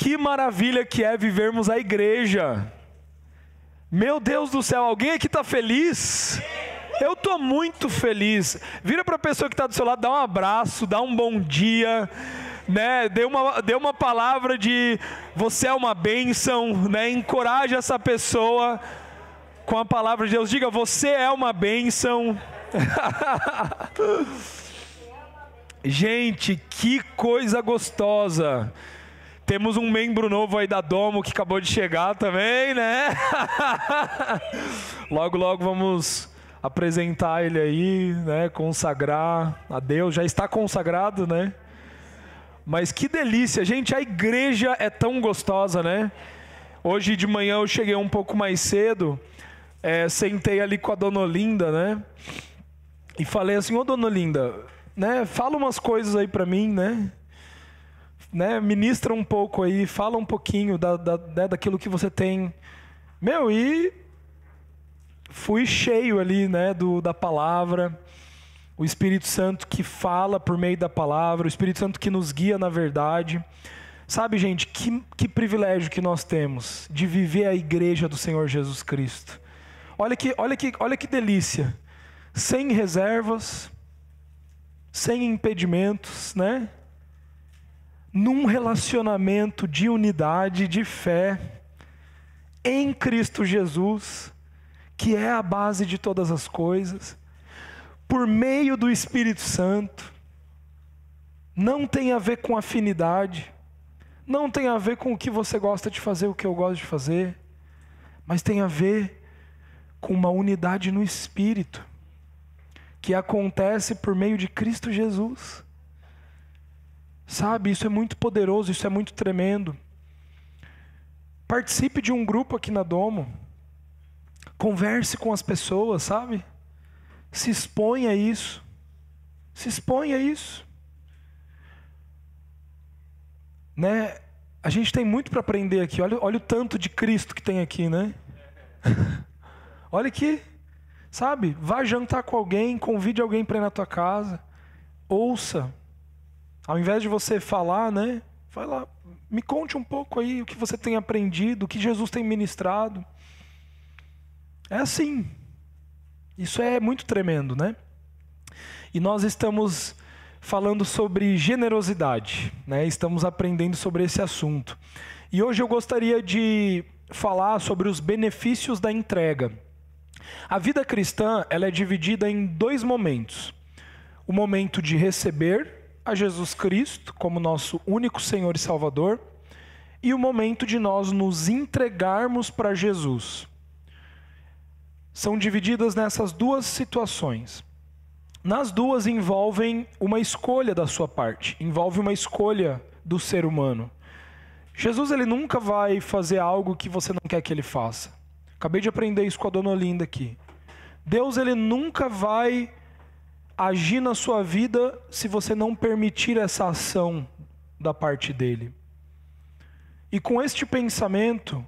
Que maravilha que é vivermos a igreja. Meu Deus do céu, alguém aqui está feliz? Eu estou muito feliz. Vira para a pessoa que está do seu lado, dá um abraço, dá um bom dia, né? Dê uma, dê uma palavra de você é uma bênção, né? Encoraje essa pessoa com a palavra de Deus. Diga, você é uma bênção. Gente, que coisa gostosa. Temos um membro novo aí da Domo que acabou de chegar também, né? logo, logo vamos apresentar ele aí, né? Consagrar a Deus. Já está consagrado, né? Mas que delícia, gente. A igreja é tão gostosa, né? Hoje de manhã eu cheguei um pouco mais cedo, é, sentei ali com a dona Olinda, né? E falei assim: Ô dona Olinda, né? Fala umas coisas aí para mim, né? Né, ministra um pouco aí, fala um pouquinho da, da, né, daquilo que você tem. Meu, e fui cheio ali, né, do, da palavra, o Espírito Santo que fala por meio da palavra, o Espírito Santo que nos guia na verdade. Sabe, gente, que, que privilégio que nós temos de viver a igreja do Senhor Jesus Cristo. Olha que, olha que, olha que delícia. Sem reservas, sem impedimentos, né? Num relacionamento de unidade, de fé, em Cristo Jesus, que é a base de todas as coisas, por meio do Espírito Santo, não tem a ver com afinidade, não tem a ver com o que você gosta de fazer, o que eu gosto de fazer, mas tem a ver com uma unidade no Espírito, que acontece por meio de Cristo Jesus. Sabe, isso é muito poderoso, isso é muito tremendo. Participe de um grupo aqui na Domo. Converse com as pessoas, sabe? Se exponha a isso. Se exponha a isso. Né? A gente tem muito para aprender aqui. Olha, olha o tanto de Cristo que tem aqui, né? olha aqui. Sabe? Vá jantar com alguém, convide alguém para ir na tua casa. Ouça, ao invés de você falar, né? Vai lá, me conte um pouco aí o que você tem aprendido, o que Jesus tem ministrado. É assim. Isso é muito tremendo, né? E nós estamos falando sobre generosidade, né? Estamos aprendendo sobre esse assunto. E hoje eu gostaria de falar sobre os benefícios da entrega. A vida cristã, ela é dividida em dois momentos. O momento de receber a Jesus Cristo como nosso único Senhor e Salvador e o momento de nós nos entregarmos para Jesus. São divididas nessas duas situações. Nas duas envolvem uma escolha da sua parte, envolve uma escolha do ser humano. Jesus ele nunca vai fazer algo que você não quer que ele faça. Acabei de aprender isso com a dona Olinda aqui. Deus ele nunca vai agir na sua vida se você não permitir essa ação da parte dele. E com este pensamento,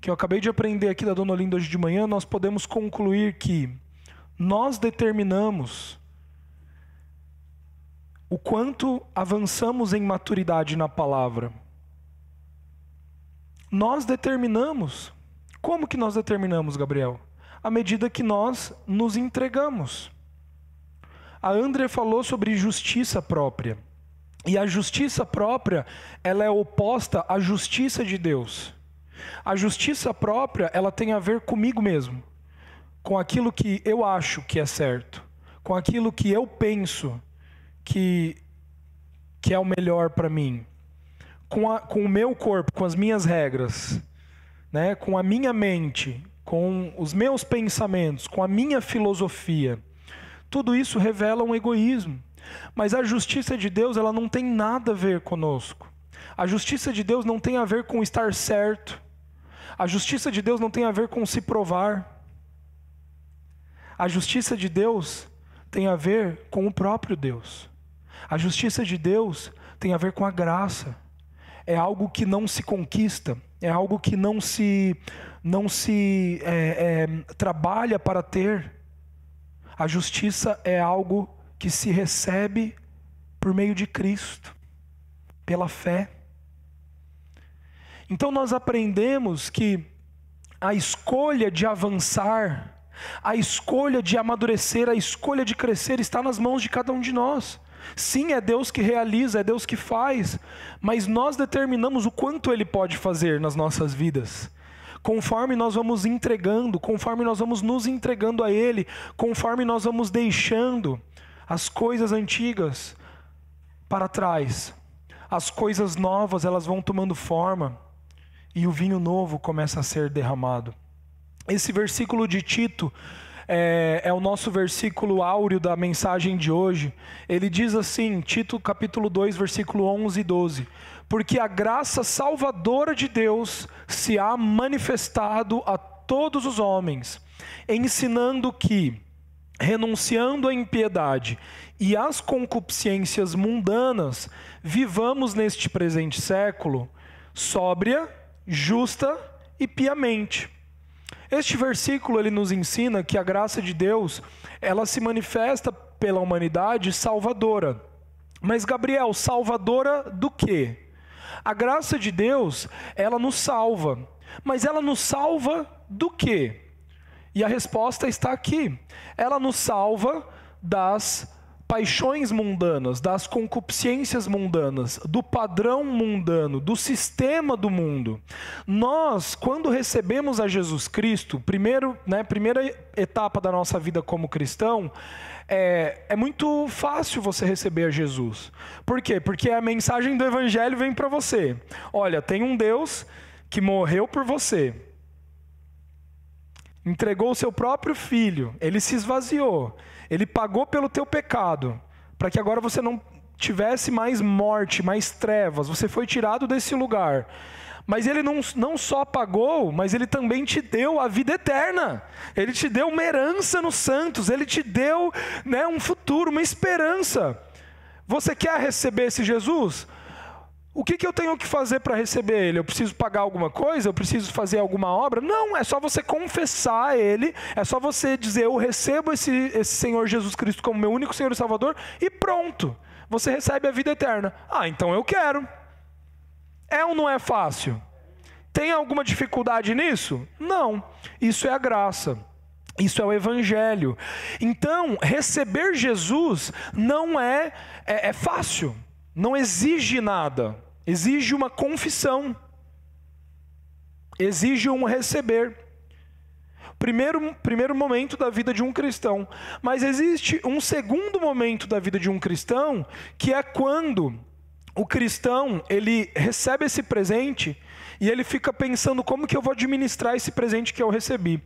que eu acabei de aprender aqui da Dona Olinda hoje de manhã, nós podemos concluir que nós determinamos o quanto avançamos em maturidade na palavra. Nós determinamos. Como que nós determinamos, Gabriel? À medida que nós nos entregamos. A André falou sobre justiça própria. E a justiça própria, ela é oposta à justiça de Deus. A justiça própria, ela tem a ver comigo mesmo, com aquilo que eu acho que é certo, com aquilo que eu penso que, que é o melhor para mim, com, a, com o meu corpo, com as minhas regras, né? com a minha mente, com os meus pensamentos, com a minha filosofia. Tudo isso revela um egoísmo. Mas a justiça de Deus, ela não tem nada a ver conosco. A justiça de Deus não tem a ver com estar certo. A justiça de Deus não tem a ver com se provar. A justiça de Deus tem a ver com o próprio Deus. A justiça de Deus tem a ver com a graça. É algo que não se conquista, é algo que não se, não se é, é, trabalha para ter. A justiça é algo que se recebe por meio de Cristo, pela fé. Então nós aprendemos que a escolha de avançar, a escolha de amadurecer, a escolha de crescer está nas mãos de cada um de nós. Sim, é Deus que realiza, é Deus que faz, mas nós determinamos o quanto Ele pode fazer nas nossas vidas. Conforme nós vamos entregando, conforme nós vamos nos entregando a Ele, conforme nós vamos deixando as coisas antigas para trás, as coisas novas elas vão tomando forma e o vinho novo começa a ser derramado. Esse versículo de Tito é, é, o nosso versículo áureo da mensagem de hoje. Ele diz assim, Tito capítulo 2, versículo 11 e 12: Porque a graça salvadora de Deus se há manifestado a todos os homens, ensinando que, renunciando à impiedade e às concupiscências mundanas, vivamos neste presente século sóbria, justa e piamente. Este versículo ele nos ensina que a graça de Deus, ela se manifesta pela humanidade salvadora. Mas Gabriel, salvadora do quê? A graça de Deus, ela nos salva. Mas ela nos salva do quê? E a resposta está aqui. Ela nos salva das paixões mundanas, das concupiscências mundanas, do padrão mundano, do sistema do mundo. Nós, quando recebemos a Jesus Cristo, primeiro, né, primeira etapa da nossa vida como cristão, é, é muito fácil você receber a Jesus. Por quê? Porque a mensagem do Evangelho vem para você. Olha, tem um Deus que morreu por você, entregou o seu próprio filho, ele se esvaziou, ele pagou pelo teu pecado, para que agora você não tivesse mais morte, mais trevas, você foi tirado desse lugar. Mas ele não, não só pagou, mas ele também te deu a vida eterna. Ele te deu uma herança nos santos, ele te deu né, um futuro, uma esperança. Você quer receber esse Jesus? O que, que eu tenho que fazer para receber ele? Eu preciso pagar alguma coisa? Eu preciso fazer alguma obra? Não, é só você confessar ele, é só você dizer: Eu recebo esse, esse Senhor Jesus Cristo como meu único Senhor e Salvador, e pronto, você recebe a vida eterna. Ah, então eu quero. É ou não é fácil? Tem alguma dificuldade nisso? Não, isso é a graça. Isso é o Evangelho. Então, receber Jesus não é, é, é fácil, não exige nada exige uma confissão, exige um receber. Primeiro, primeiro momento da vida de um cristão. Mas existe um segundo momento da vida de um cristão, que é quando o cristão ele recebe esse presente e ele fica pensando como que eu vou administrar esse presente que eu recebi.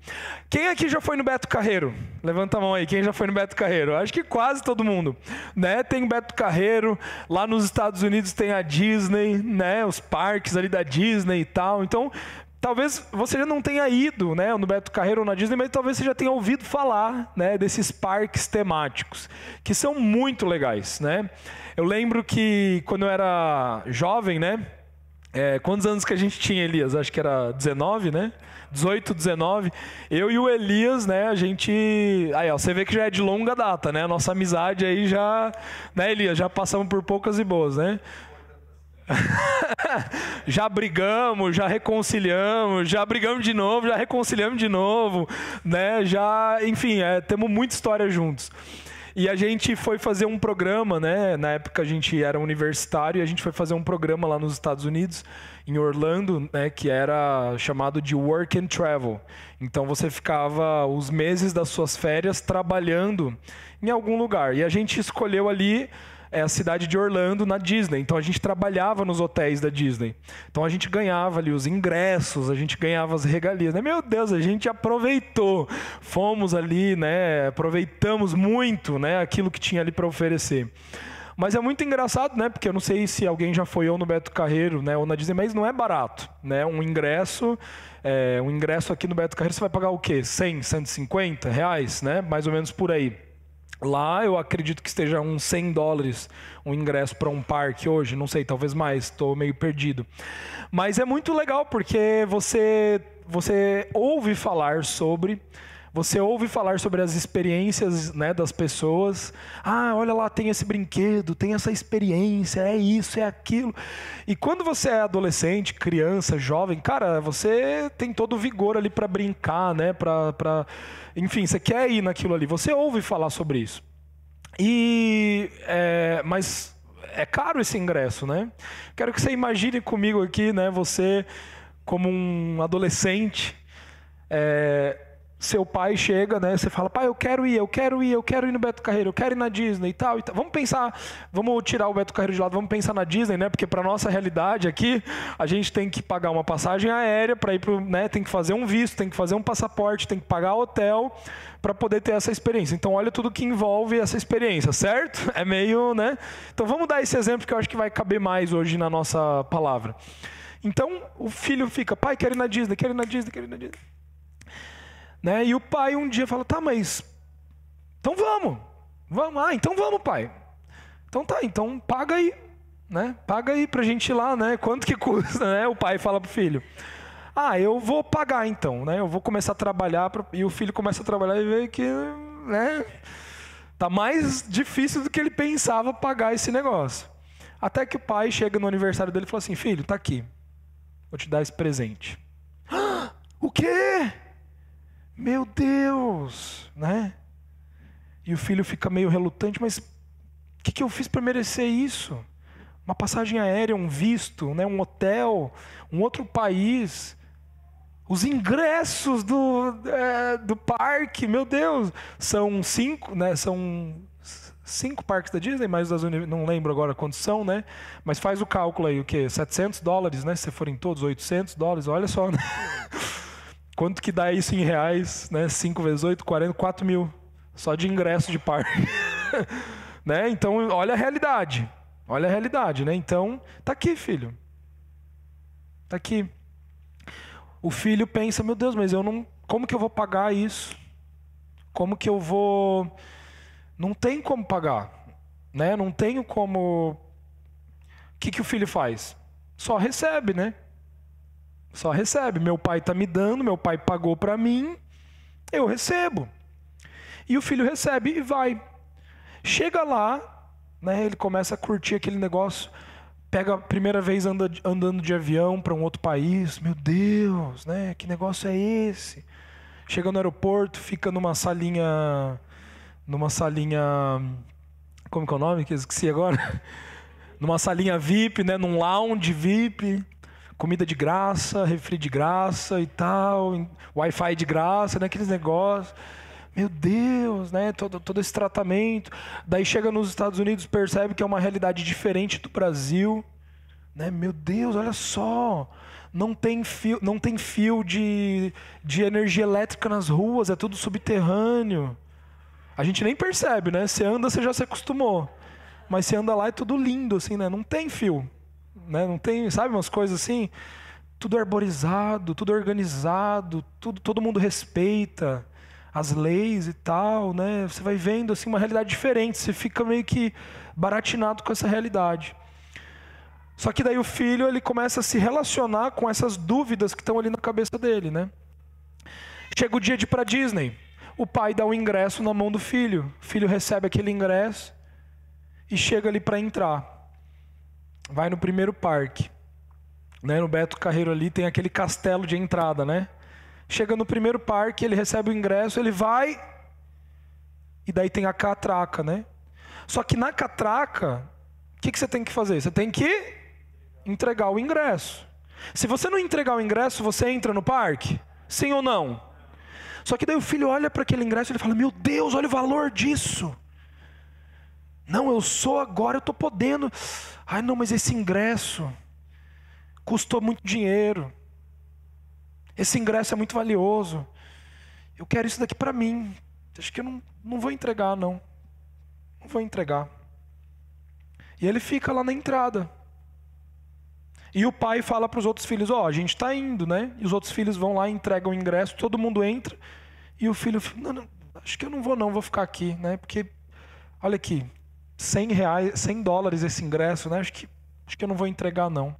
Quem aqui já foi no Beto Carreiro? Levanta a mão aí, quem já foi no Beto Carreiro? Acho que quase todo mundo, né? Tem o Beto Carreiro, lá nos Estados Unidos tem a Disney, né? Os parques ali da Disney e tal. Então, talvez você já não tenha ido, né, no Beto Carreiro ou na Disney, mas talvez você já tenha ouvido falar, né, desses parques temáticos, que são muito legais, né? Eu lembro que quando eu era jovem, né, é, quantos anos que a gente tinha, Elias? Acho que era 19, né? 18, 19. Eu e o Elias, né, a gente. Aí, ó, você vê que já é de longa data, né? Nossa amizade aí já. Né, Elias? Já passamos por poucas e boas, né? já brigamos, já reconciliamos, já brigamos de novo, já reconciliamos de novo, né? Já, enfim, é, temos muita história juntos. E a gente foi fazer um programa, né? Na época a gente era universitário e a gente foi fazer um programa lá nos Estados Unidos, em Orlando, né? Que era chamado de Work and Travel. Então você ficava os meses das suas férias trabalhando em algum lugar. E a gente escolheu ali é a cidade de Orlando na Disney. Então a gente trabalhava nos hotéis da Disney. Então a gente ganhava ali os ingressos, a gente ganhava as regalias. Né? Meu Deus, a gente aproveitou. Fomos ali, né? Aproveitamos muito, né? Aquilo que tinha ali para oferecer. Mas é muito engraçado, né? Porque eu não sei se alguém já foi ou no Beto Carreiro, né? Ou na Disney, mas não é barato, né? Um ingresso, é, um ingresso aqui no Beto Carreiro você vai pagar o quê? 100, 150 reais, né? Mais ou menos por aí. Lá eu acredito que esteja uns 100 dólares um ingresso para um parque hoje, não sei, talvez mais, estou meio perdido. Mas é muito legal porque você, você ouve falar sobre, Você ouve falar sobre as experiências né, das pessoas. Ah, olha lá, tem esse brinquedo, tem essa experiência, é isso, é aquilo. E quando você é adolescente, criança, jovem, cara, você tem todo o vigor ali para brincar, né? Pra, pra... Enfim, você quer ir naquilo ali. Você ouve falar sobre isso. E, é, mas é caro esse ingresso, né? Quero que você imagine comigo aqui, né? Você como um adolescente. É, seu pai chega, né? Você fala, pai, eu quero ir, eu quero ir, eu quero ir no Beto Carreiro, eu quero ir na Disney e tal, e tal. Vamos pensar, vamos tirar o Beto Carreiro de lado, vamos pensar na Disney, né? Porque para nossa realidade aqui, a gente tem que pagar uma passagem aérea para ir pro, né? Tem que fazer um visto, tem que fazer um passaporte, tem que pagar hotel para poder ter essa experiência. Então, olha tudo que envolve essa experiência, certo? É meio, né? Então, vamos dar esse exemplo que eu acho que vai caber mais hoje na nossa palavra. Então, o filho fica, pai, quero ir na Disney, quero ir na Disney, quero ir na Disney. Né? E o pai um dia fala: tá, mas. Então vamos. Vamos. Ah, então vamos, pai. Então tá, então paga aí. Né? Paga aí pra gente ir lá, né? Quanto que custa, né? O pai fala pro filho. Ah, eu vou pagar então, né? Eu vou começar a trabalhar pra... e o filho começa a trabalhar e vê que, né? Tá mais difícil do que ele pensava pagar esse negócio. Até que o pai chega no aniversário dele e fala assim: "Filho, tá aqui. Vou te dar esse presente." Ah, o quê? Meu Deus, né? E o filho fica meio relutante, mas o que, que eu fiz para merecer isso? Uma passagem aérea, um visto, né? um hotel, um outro país, os ingressos do, é, do parque, meu Deus, são cinco, né? São cinco parques da Disney, mais das não lembro agora quantos são, né? Mas faz o cálculo aí, o quê? 700 dólares, né? Se forem todos 800 dólares, olha só, né? Quanto que dá isso em reais, né? 5 vezes 8, 40, 4 mil. Só de ingresso de parque. né? Então, olha a realidade. Olha a realidade, né? Então, tá aqui, filho. Tá aqui. O filho pensa, meu Deus, mas eu não. Como que eu vou pagar isso? Como que eu vou. Não tem como pagar. Né? Não tenho como. O que, que o filho faz? Só recebe, né? Só recebe. Meu pai está me dando, meu pai pagou para mim, eu recebo. E o filho recebe e vai. Chega lá, né, ele começa a curtir aquele negócio, pega a primeira vez anda, andando de avião para um outro país. Meu Deus, né, que negócio é esse? Chega no aeroporto, fica numa salinha. Numa salinha. Como que é o nome? Que esqueci agora. numa salinha VIP, né, num lounge VIP comida de graça, refri de graça e tal, Wi-Fi de graça, né, aqueles negócios. Meu Deus, né, todo, todo esse tratamento. Daí chega nos Estados Unidos, percebe que é uma realidade diferente do Brasil. Né? Meu Deus, olha só. Não tem fio, não tem fio de, de energia elétrica nas ruas, é tudo subterrâneo. A gente nem percebe, né? Você anda, você já se acostumou. Mas você anda lá é tudo lindo, assim, né? Não tem fio né? Não tem, sabe, umas coisas assim, tudo arborizado, tudo organizado, tudo, todo mundo respeita as leis e tal, né? Você vai vendo assim uma realidade diferente, você fica meio que baratinado com essa realidade. Só que daí o filho ele começa a se relacionar com essas dúvidas que estão ali na cabeça dele, né? Chega o dia de ir para Disney. O pai dá o um ingresso na mão do filho. O filho recebe aquele ingresso e chega ali para entrar vai no primeiro parque. Né, no Beto Carreiro ali tem aquele castelo de entrada, né? Chega no primeiro parque, ele recebe o ingresso, ele vai e daí tem a catraca, né? Só que na catraca, o que, que você tem que fazer? Você tem que entregar o ingresso. Se você não entregar o ingresso, você entra no parque? Sim ou não? Só que daí o filho olha para aquele ingresso e ele fala: Meu Deus, olha o valor disso. Não, eu sou agora, eu estou podendo. Ai, não, mas esse ingresso custou muito dinheiro. Esse ingresso é muito valioso. Eu quero isso daqui para mim. Acho que eu não, não vou entregar, não. Não vou entregar. E ele fica lá na entrada. E o pai fala para os outros filhos: Ó, oh, a gente está indo, né? E os outros filhos vão lá, entregam o ingresso, todo mundo entra. E o filho, não, não, acho que eu não vou, não, vou ficar aqui, né? Porque, olha aqui, 100 reais, 100 dólares esse ingresso, né? Acho que, acho que eu não vou entregar não.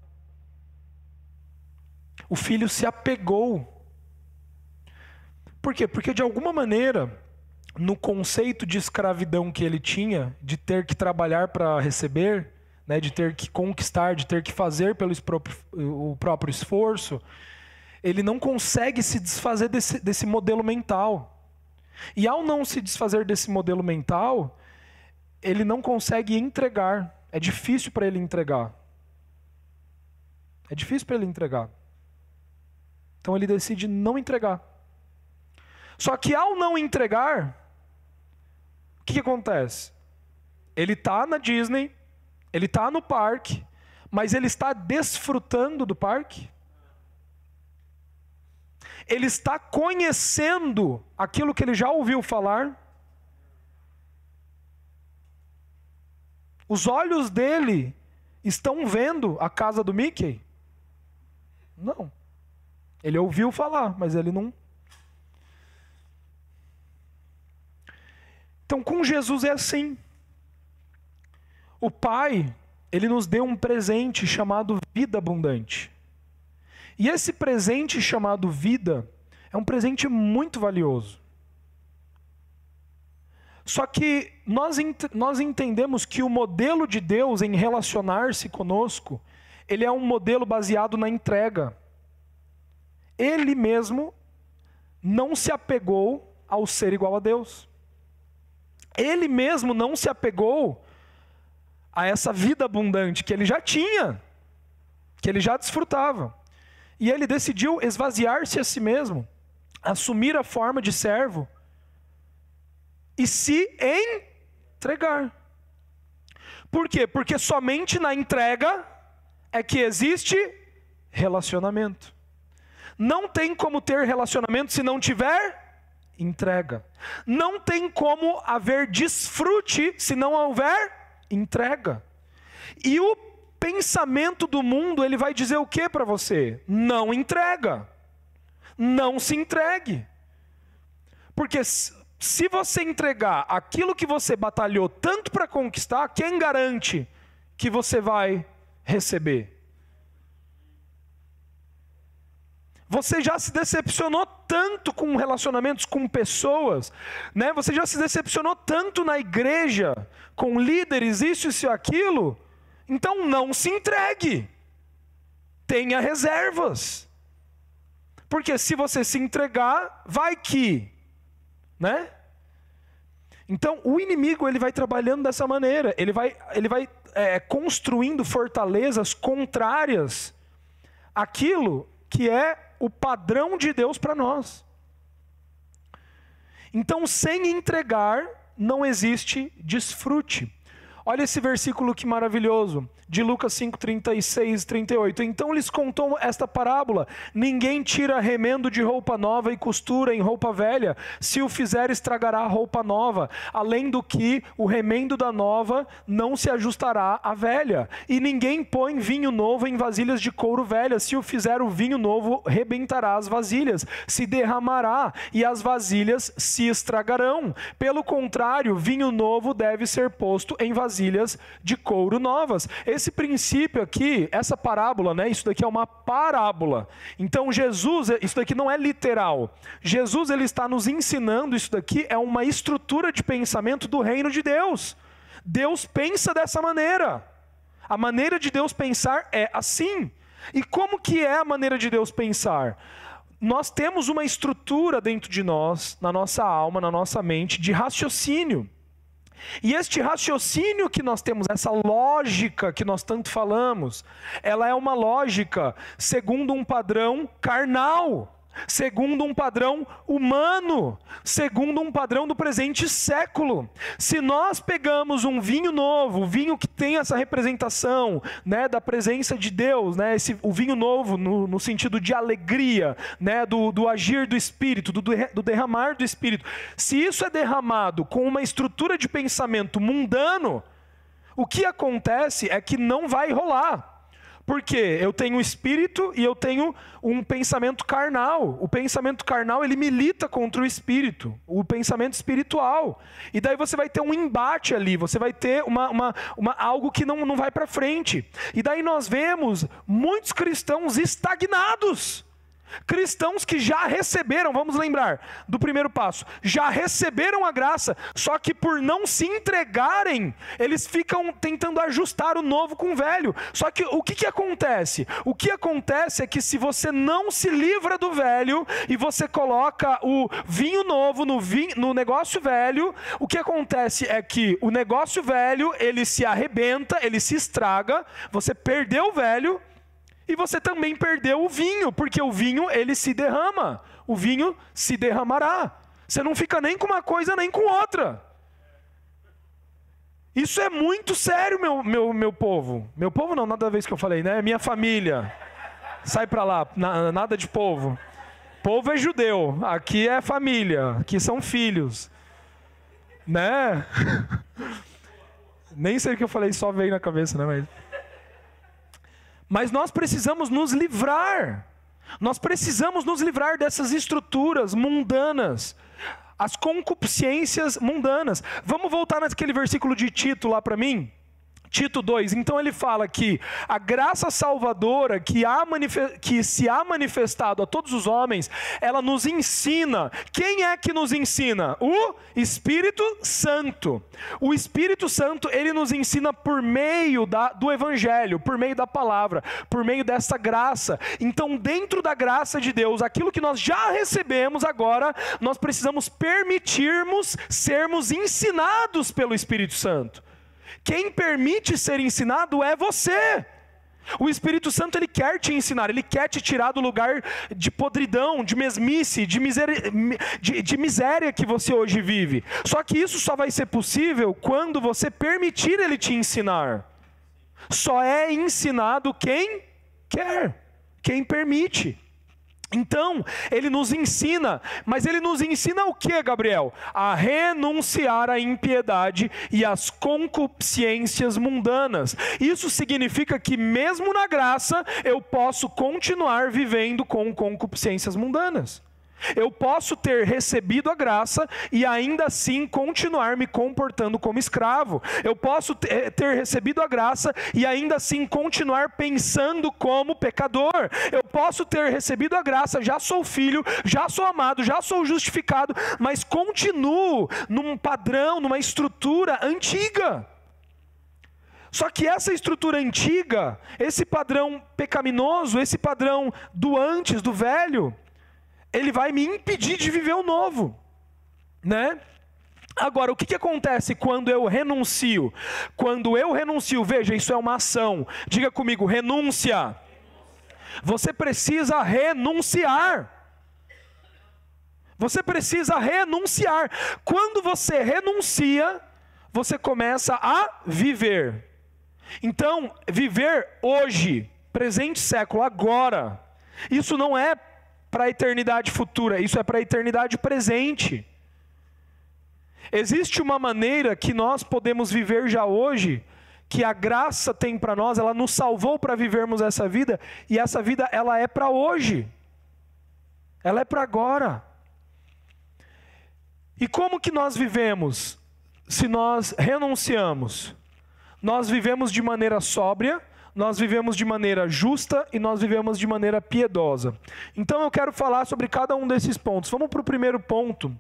O filho se apegou. Por quê? Porque de alguma maneira, no conceito de escravidão que ele tinha, de ter que trabalhar para receber, né, de ter que conquistar, de ter que fazer pelo próprio, o próprio esforço, ele não consegue se desfazer desse, desse modelo mental. E ao não se desfazer desse modelo mental, ele não consegue entregar. É difícil para ele entregar. É difícil para ele entregar. Então ele decide não entregar. Só que ao não entregar, o que, que acontece? Ele está na Disney, ele está no parque, mas ele está desfrutando do parque? Ele está conhecendo aquilo que ele já ouviu falar? Os olhos dele estão vendo a casa do Mickey? Não. Ele ouviu falar, mas ele não. Então, com Jesus é assim. O Pai, ele nos deu um presente chamado vida abundante. E esse presente chamado vida é um presente muito valioso. Só que nós, nós entendemos que o modelo de Deus em relacionar-se conosco, ele é um modelo baseado na entrega. Ele mesmo não se apegou ao ser igual a Deus. Ele mesmo não se apegou a essa vida abundante que ele já tinha, que ele já desfrutava. E ele decidiu esvaziar-se a si mesmo, assumir a forma de servo e se entregar. Por quê? Porque somente na entrega é que existe relacionamento. Não tem como ter relacionamento se não tiver entrega. Não tem como haver desfrute se não houver entrega. E o pensamento do mundo, ele vai dizer o que para você? Não entrega. Não se entregue. Porque se você entregar aquilo que você batalhou tanto para conquistar, quem garante que você vai receber? Você já se decepcionou tanto com relacionamentos com pessoas, né? Você já se decepcionou tanto na igreja, com líderes, isso, isso e aquilo. Então não se entregue. Tenha reservas. Porque se você se entregar, vai que, né? Então o inimigo ele vai trabalhando dessa maneira, ele vai, ele vai é, construindo fortalezas contrárias àquilo que é o padrão de Deus para nós. Então, sem entregar, não existe desfrute. Olha esse versículo que maravilhoso, de Lucas 5, 36 e 38. Então lhes contou esta parábola: Ninguém tira remendo de roupa nova e costura em roupa velha, se o fizer, estragará a roupa nova. Além do que, o remendo da nova não se ajustará à velha. E ninguém põe vinho novo em vasilhas de couro velhas, se o fizer, o vinho novo rebentará as vasilhas, se derramará, e as vasilhas se estragarão. Pelo contrário, vinho novo deve ser posto em vasilhas de couro novas. Esse princípio aqui, essa parábola, né? Isso daqui é uma parábola. Então Jesus, isso daqui não é literal. Jesus ele está nos ensinando isso daqui é uma estrutura de pensamento do reino de Deus. Deus pensa dessa maneira. A maneira de Deus pensar é assim. E como que é a maneira de Deus pensar? Nós temos uma estrutura dentro de nós, na nossa alma, na nossa mente, de raciocínio. E este raciocínio que nós temos, essa lógica que nós tanto falamos, ela é uma lógica segundo um padrão carnal segundo um padrão humano, segundo um padrão do presente século. Se nós pegamos um vinho novo, vinho que tem essa representação né, da presença de Deus, né, esse, o vinho novo no, no sentido de alegria, né, do, do agir do Espírito, do, do derramar do Espírito, se isso é derramado com uma estrutura de pensamento mundano, o que acontece é que não vai rolar. Porque eu tenho espírito e eu tenho um pensamento carnal. O pensamento carnal ele milita contra o espírito, o pensamento espiritual. E daí você vai ter um embate ali, você vai ter uma, uma, uma algo que não, não vai para frente. E daí nós vemos muitos cristãos estagnados. Cristãos que já receberam, vamos lembrar do primeiro passo, já receberam a graça, só que por não se entregarem, eles ficam tentando ajustar o novo com o velho. Só que o que, que acontece? O que acontece é que se você não se livra do velho e você coloca o vinho novo no, vinho, no negócio velho, o que acontece é que o negócio velho ele se arrebenta, ele se estraga, você perdeu o velho e você também perdeu o vinho, porque o vinho ele se derrama. O vinho se derramará. Você não fica nem com uma coisa nem com outra. Isso é muito sério, meu, meu, meu povo. Meu povo não, nada a vez que eu falei, né? Minha família. Sai para lá, na, nada de povo. Povo é judeu, aqui é família, aqui são filhos. Né? Nem sei o que eu falei, só veio na cabeça, né? Mas... Mas nós precisamos nos livrar. Nós precisamos nos livrar dessas estruturas mundanas, as concupiscências mundanas. Vamos voltar naquele versículo de Tito lá para mim? Tito 2. Então ele fala que a graça salvadora que, há que se há manifestado a todos os homens, ela nos ensina. Quem é que nos ensina? O Espírito Santo. O Espírito Santo, ele nos ensina por meio da, do Evangelho, por meio da palavra, por meio dessa graça. Então, dentro da graça de Deus, aquilo que nós já recebemos agora, nós precisamos permitirmos sermos ensinados pelo Espírito Santo. Quem permite ser ensinado é você. O Espírito Santo ele quer te ensinar, ele quer te tirar do lugar de podridão, de mesmice, de miséria, de, de miséria que você hoje vive. Só que isso só vai ser possível quando você permitir ele te ensinar. Só é ensinado quem quer, quem permite. Então, ele nos ensina, mas ele nos ensina o que, Gabriel? A renunciar à impiedade e às concupiscências mundanas. Isso significa que, mesmo na graça, eu posso continuar vivendo com concupiscências mundanas. Eu posso ter recebido a graça e ainda assim continuar me comportando como escravo. Eu posso ter recebido a graça e ainda assim continuar pensando como pecador. Eu posso ter recebido a graça, já sou filho, já sou amado, já sou justificado, mas continuo num padrão, numa estrutura antiga. Só que essa estrutura antiga, esse padrão pecaminoso, esse padrão do antes, do velho, ele vai me impedir de viver o novo, né? Agora, o que, que acontece quando eu renuncio? Quando eu renuncio, veja, isso é uma ação. Diga comigo, renúncia. Você precisa renunciar. Você precisa renunciar. Quando você renuncia, você começa a viver. Então, viver hoje, presente século, agora. Isso não é para a eternidade futura, isso é para a eternidade presente. Existe uma maneira que nós podemos viver já hoje, que a graça tem para nós, ela nos salvou para vivermos essa vida, e essa vida ela é para hoje. Ela é para agora. E como que nós vivemos se nós renunciamos? Nós vivemos de maneira sóbria, nós vivemos de maneira justa e nós vivemos de maneira piedosa. Então eu quero falar sobre cada um desses pontos. Vamos para o primeiro ponto,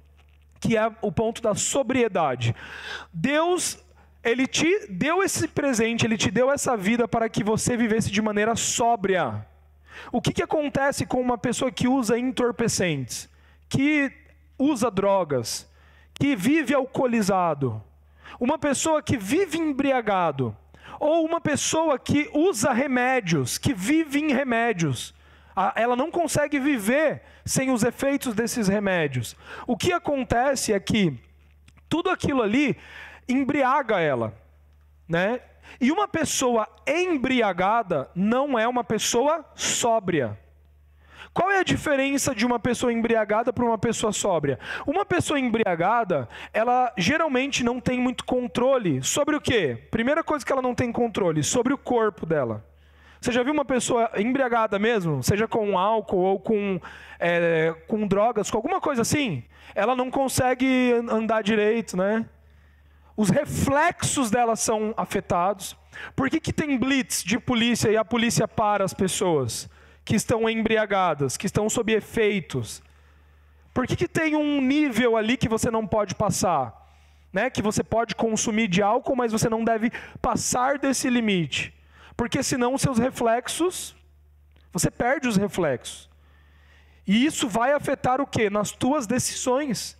que é o ponto da sobriedade. Deus, ele te deu esse presente, ele te deu essa vida para que você vivesse de maneira sóbria. O que, que acontece com uma pessoa que usa entorpecentes, que usa drogas, que vive alcoolizado? Uma pessoa que vive embriagado ou uma pessoa que usa remédios, que vive em remédios, ela não consegue viver sem os efeitos desses remédios. O que acontece é que tudo aquilo ali embriaga ela, né? E uma pessoa embriagada não é uma pessoa sóbria. Qual é a diferença de uma pessoa embriagada para uma pessoa sóbria? Uma pessoa embriagada, ela geralmente não tem muito controle sobre o quê? Primeira coisa que ela não tem controle, sobre o corpo dela. Você já viu uma pessoa embriagada mesmo, seja com álcool ou com, é, com drogas, com alguma coisa assim? Ela não consegue andar direito, né? Os reflexos dela são afetados. Por que, que tem blitz de polícia e a polícia para as pessoas? Que estão embriagadas, que estão sob efeitos? Por que, que tem um nível ali que você não pode passar? Né? Que você pode consumir de álcool, mas você não deve passar desse limite. Porque senão os seus reflexos, você perde os reflexos. E isso vai afetar o que? Nas tuas decisões.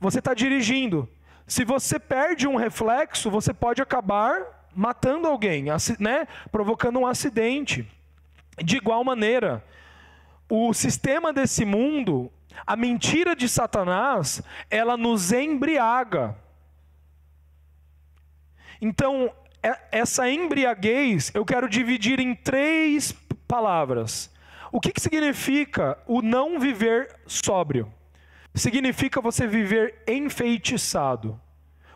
Você está dirigindo. Se você perde um reflexo, você pode acabar matando alguém, né? provocando um acidente. De igual maneira, o sistema desse mundo, a mentira de Satanás, ela nos embriaga. Então, é, essa embriaguez eu quero dividir em três palavras. O que, que significa o não viver sóbrio? Significa você viver enfeitiçado.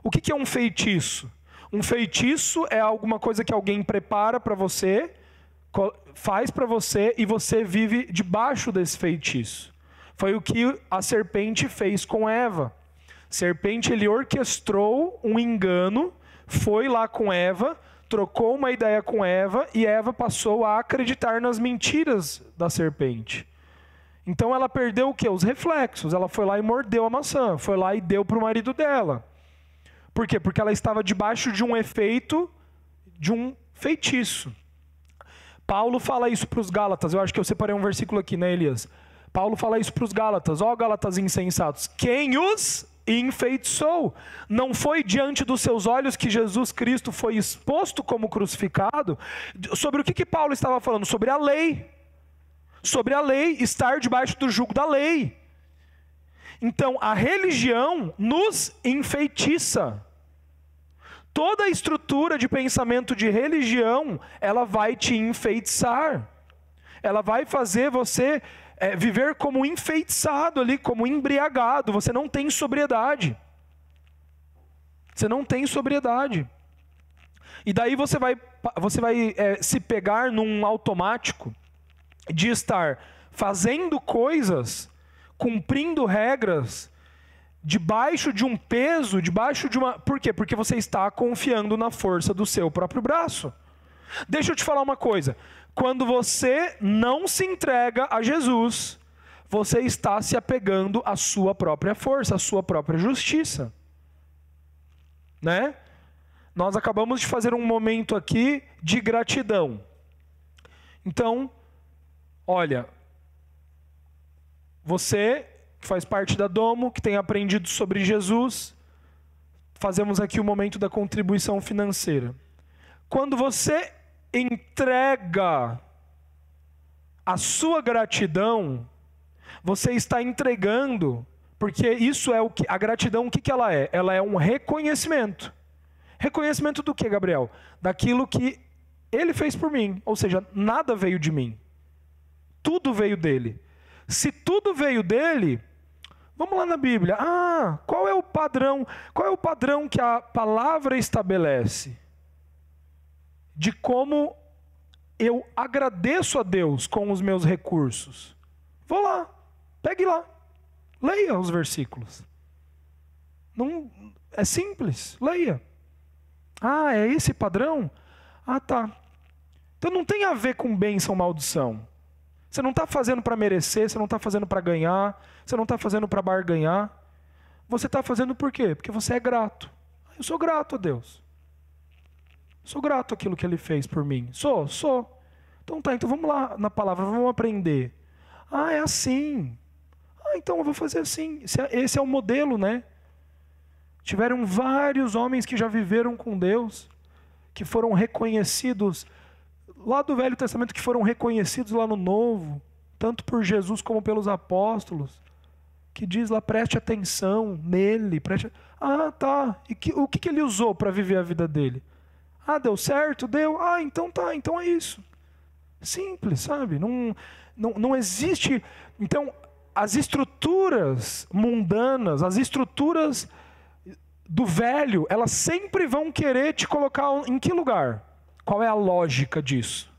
O que, que é um feitiço? Um feitiço é alguma coisa que alguém prepara para você, faz para você e você vive debaixo desse feitiço. Foi o que a serpente fez com Eva. serpente ele orquestrou um engano, foi lá com Eva, trocou uma ideia com Eva e Eva passou a acreditar nas mentiras da serpente. Então ela perdeu o que? Os reflexos. Ela foi lá e mordeu a maçã, foi lá e deu para o marido dela. Por quê? Porque ela estava debaixo de um efeito de um feitiço. Paulo fala isso para os Gálatas. Eu acho que eu separei um versículo aqui, né, Elias? Paulo fala isso para os Gálatas. Ó, Gálatas insensatos. Quem os enfeitiçou? Não foi diante dos seus olhos que Jesus Cristo foi exposto como crucificado? Sobre o que, que Paulo estava falando? Sobre a lei. Sobre a lei, estar debaixo do jugo da lei. Então, a religião nos enfeitiça. Toda a estrutura de pensamento de religião, ela vai te enfeitiçar. Ela vai fazer você é, viver como enfeitiçado ali, como embriagado. Você não tem sobriedade. Você não tem sobriedade. E daí você vai, você vai é, se pegar num automático de estar fazendo coisas, cumprindo regras, debaixo de um peso, debaixo de uma. Por quê? Porque você está confiando na força do seu próprio braço. Deixa eu te falar uma coisa. Quando você não se entrega a Jesus, você está se apegando à sua própria força, à sua própria justiça. Né? Nós acabamos de fazer um momento aqui de gratidão. Então, olha, você faz parte da Domo, que tem aprendido sobre Jesus, fazemos aqui o momento da contribuição financeira. Quando você entrega a sua gratidão, você está entregando, porque isso é o que a gratidão, o que, que ela é? Ela é um reconhecimento. Reconhecimento do que, Gabriel? Daquilo que ele fez por mim, ou seja, nada veio de mim. Tudo veio dele. Se tudo veio dele, Vamos lá na Bíblia. Ah, qual é o padrão? Qual é o padrão que a palavra estabelece? De como eu agradeço a Deus com os meus recursos. Vou lá, pegue lá, leia os versículos. Não é simples, leia. Ah, é esse padrão? Ah, tá. Então não tem a ver com bênção maldição. Você não está fazendo para merecer, você não está fazendo para ganhar, você não está fazendo para barganhar. Você está fazendo por quê? Porque você é grato. Eu sou grato a Deus. Sou grato àquilo que Ele fez por mim. Sou, sou. Então tá, então vamos lá na palavra, vamos aprender. Ah, é assim. Ah, então eu vou fazer assim. Esse é, esse é o modelo, né? Tiveram vários homens que já viveram com Deus, que foram reconhecidos lá do Velho Testamento que foram reconhecidos lá no Novo, tanto por Jesus como pelos apóstolos, que diz lá, preste atenção nele. Preste... Ah, tá. E que, o que, que ele usou para viver a vida dele? Ah, deu certo? Deu. Ah, então tá, então é isso. Simples, sabe? Não, não, não existe. Então, as estruturas mundanas, as estruturas do velho, elas sempre vão querer te colocar em que lugar? Qual é a lógica disso?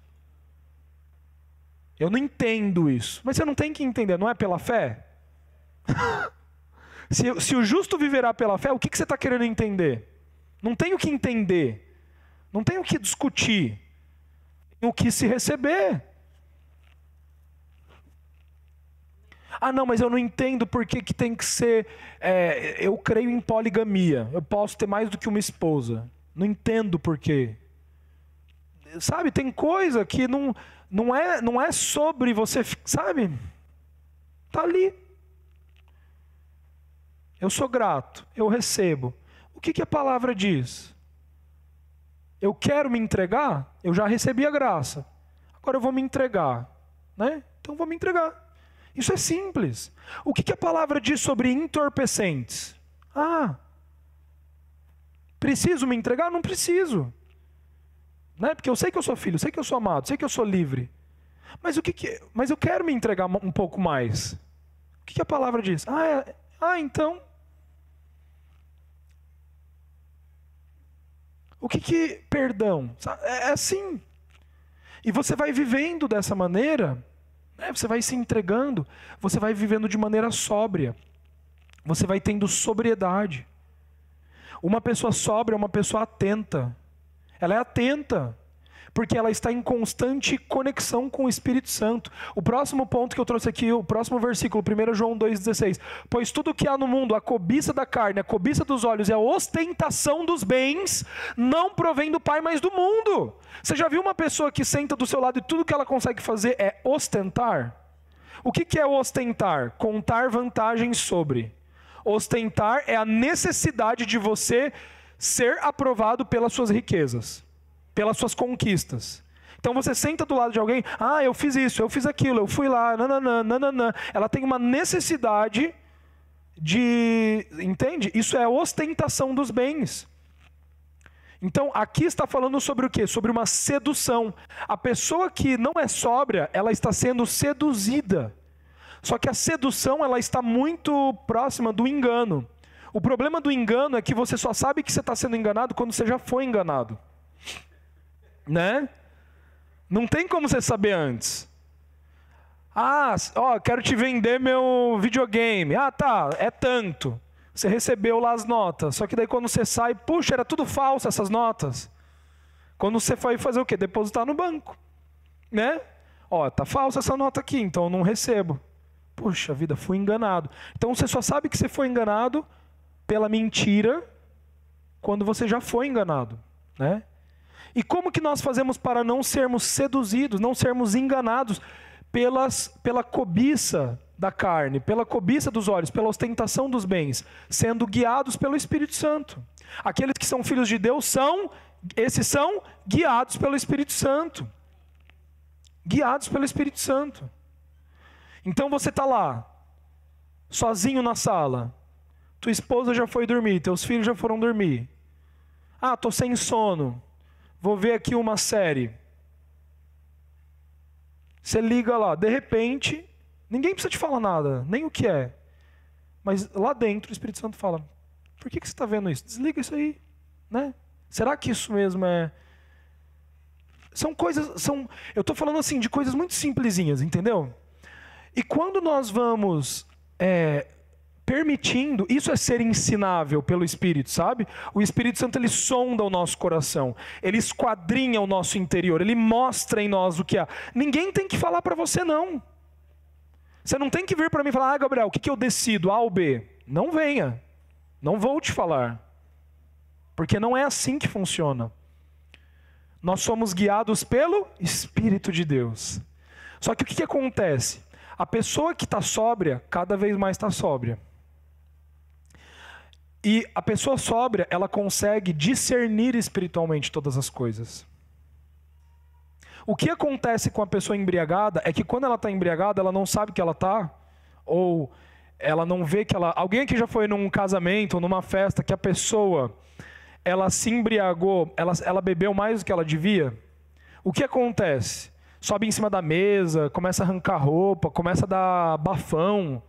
Eu não entendo isso. Mas você não tem que entender, não é pela fé? se, se, o justo viverá pela fé, o que, que você está querendo entender? Não tem o que entender. Não tem o que discutir. Tem o que se receber. Ah, não, mas eu não entendo por que, que tem que ser. É, eu creio em poligamia. Eu posso ter mais do que uma esposa. Não entendo por quê. Sabe, tem coisa que não, não, é, não é sobre você. Sabe? Está ali. Eu sou grato, eu recebo. O que, que a palavra diz? Eu quero me entregar, eu já recebi a graça. Agora eu vou me entregar. Né? Então vou me entregar. Isso é simples. O que, que a palavra diz sobre entorpecentes? Ah, preciso me entregar? Não preciso. Né? Porque eu sei que eu sou filho, sei que eu sou amado, sei que eu sou livre. Mas o que, que mas eu quero me entregar um pouco mais. O que, que a palavra diz? Ah, é, ah, então. O que que perdão? É, é assim. E você vai vivendo dessa maneira é, você vai se entregando, você vai vivendo de maneira sóbria, você vai tendo sobriedade. Uma pessoa sóbria é uma pessoa atenta, ela é atenta porque ela está em constante conexão com o Espírito Santo. O próximo ponto que eu trouxe aqui, o próximo versículo, 1 João 2,16. Pois tudo que há no mundo, a cobiça da carne, a cobiça dos olhos e a ostentação dos bens, não provém do Pai, mas do mundo. Você já viu uma pessoa que senta do seu lado e tudo que ela consegue fazer é ostentar? O que, que é ostentar? Contar vantagens sobre. Ostentar é a necessidade de você ser aprovado pelas suas riquezas pelas suas conquistas. Então você senta do lado de alguém, ah, eu fiz isso, eu fiz aquilo, eu fui lá, nananã, nananã. Ela tem uma necessidade de. Entende? Isso é ostentação dos bens. Então, aqui está falando sobre o quê? Sobre uma sedução. A pessoa que não é sóbria, ela está sendo seduzida. Só que a sedução, ela está muito próxima do engano. O problema do engano é que você só sabe que você está sendo enganado quando você já foi enganado né? Não tem como você saber antes. Ah, ó, quero te vender meu videogame. Ah, tá, é tanto. Você recebeu lá as notas. Só que daí quando você sai, puxa, era tudo falso essas notas. Quando você foi fazer o quê? Depositar no banco. Né? Ó, tá falsa essa nota aqui, então eu não recebo. Puxa vida, fui enganado. Então você só sabe que você foi enganado pela mentira quando você já foi enganado, né? E como que nós fazemos para não sermos seduzidos, não sermos enganados pelas, pela cobiça da carne, pela cobiça dos olhos, pela ostentação dos bens, sendo guiados pelo Espírito Santo? Aqueles que são filhos de Deus são, esses são guiados pelo Espírito Santo. Guiados pelo Espírito Santo. Então você está lá, sozinho na sala, tua esposa já foi dormir, teus filhos já foram dormir. Ah, estou sem sono. Vou ver aqui uma série. Você liga lá, de repente, ninguém precisa te falar nada, nem o que é. Mas lá dentro o Espírito Santo fala: por que, que você está vendo isso? Desliga isso aí. Né? Será que isso mesmo é. São coisas. São, eu estou falando assim de coisas muito simplesinhas, entendeu? E quando nós vamos é, permitindo, isso é ser ensinável pelo Espírito, sabe? O Espírito Santo ele sonda o nosso coração, ele esquadrinha o nosso interior, ele mostra em nós o que há. Ninguém tem que falar para você não. Você não tem que vir para mim e falar, ah, Gabriel, o que, que eu decido, A ou B? Não venha, não vou te falar, porque não é assim que funciona. Nós somos guiados pelo Espírito de Deus. Só que o que, que acontece? A pessoa que está sóbria, cada vez mais está sóbria. E a pessoa sóbria, ela consegue discernir espiritualmente todas as coisas. O que acontece com a pessoa embriagada é que quando ela está embriagada, ela não sabe que ela está, ou ela não vê que ela. Alguém que já foi num casamento ou numa festa que a pessoa ela se embriagou, ela, ela bebeu mais do que ela devia? O que acontece? Sobe em cima da mesa, começa a arrancar roupa, começa a dar bafão.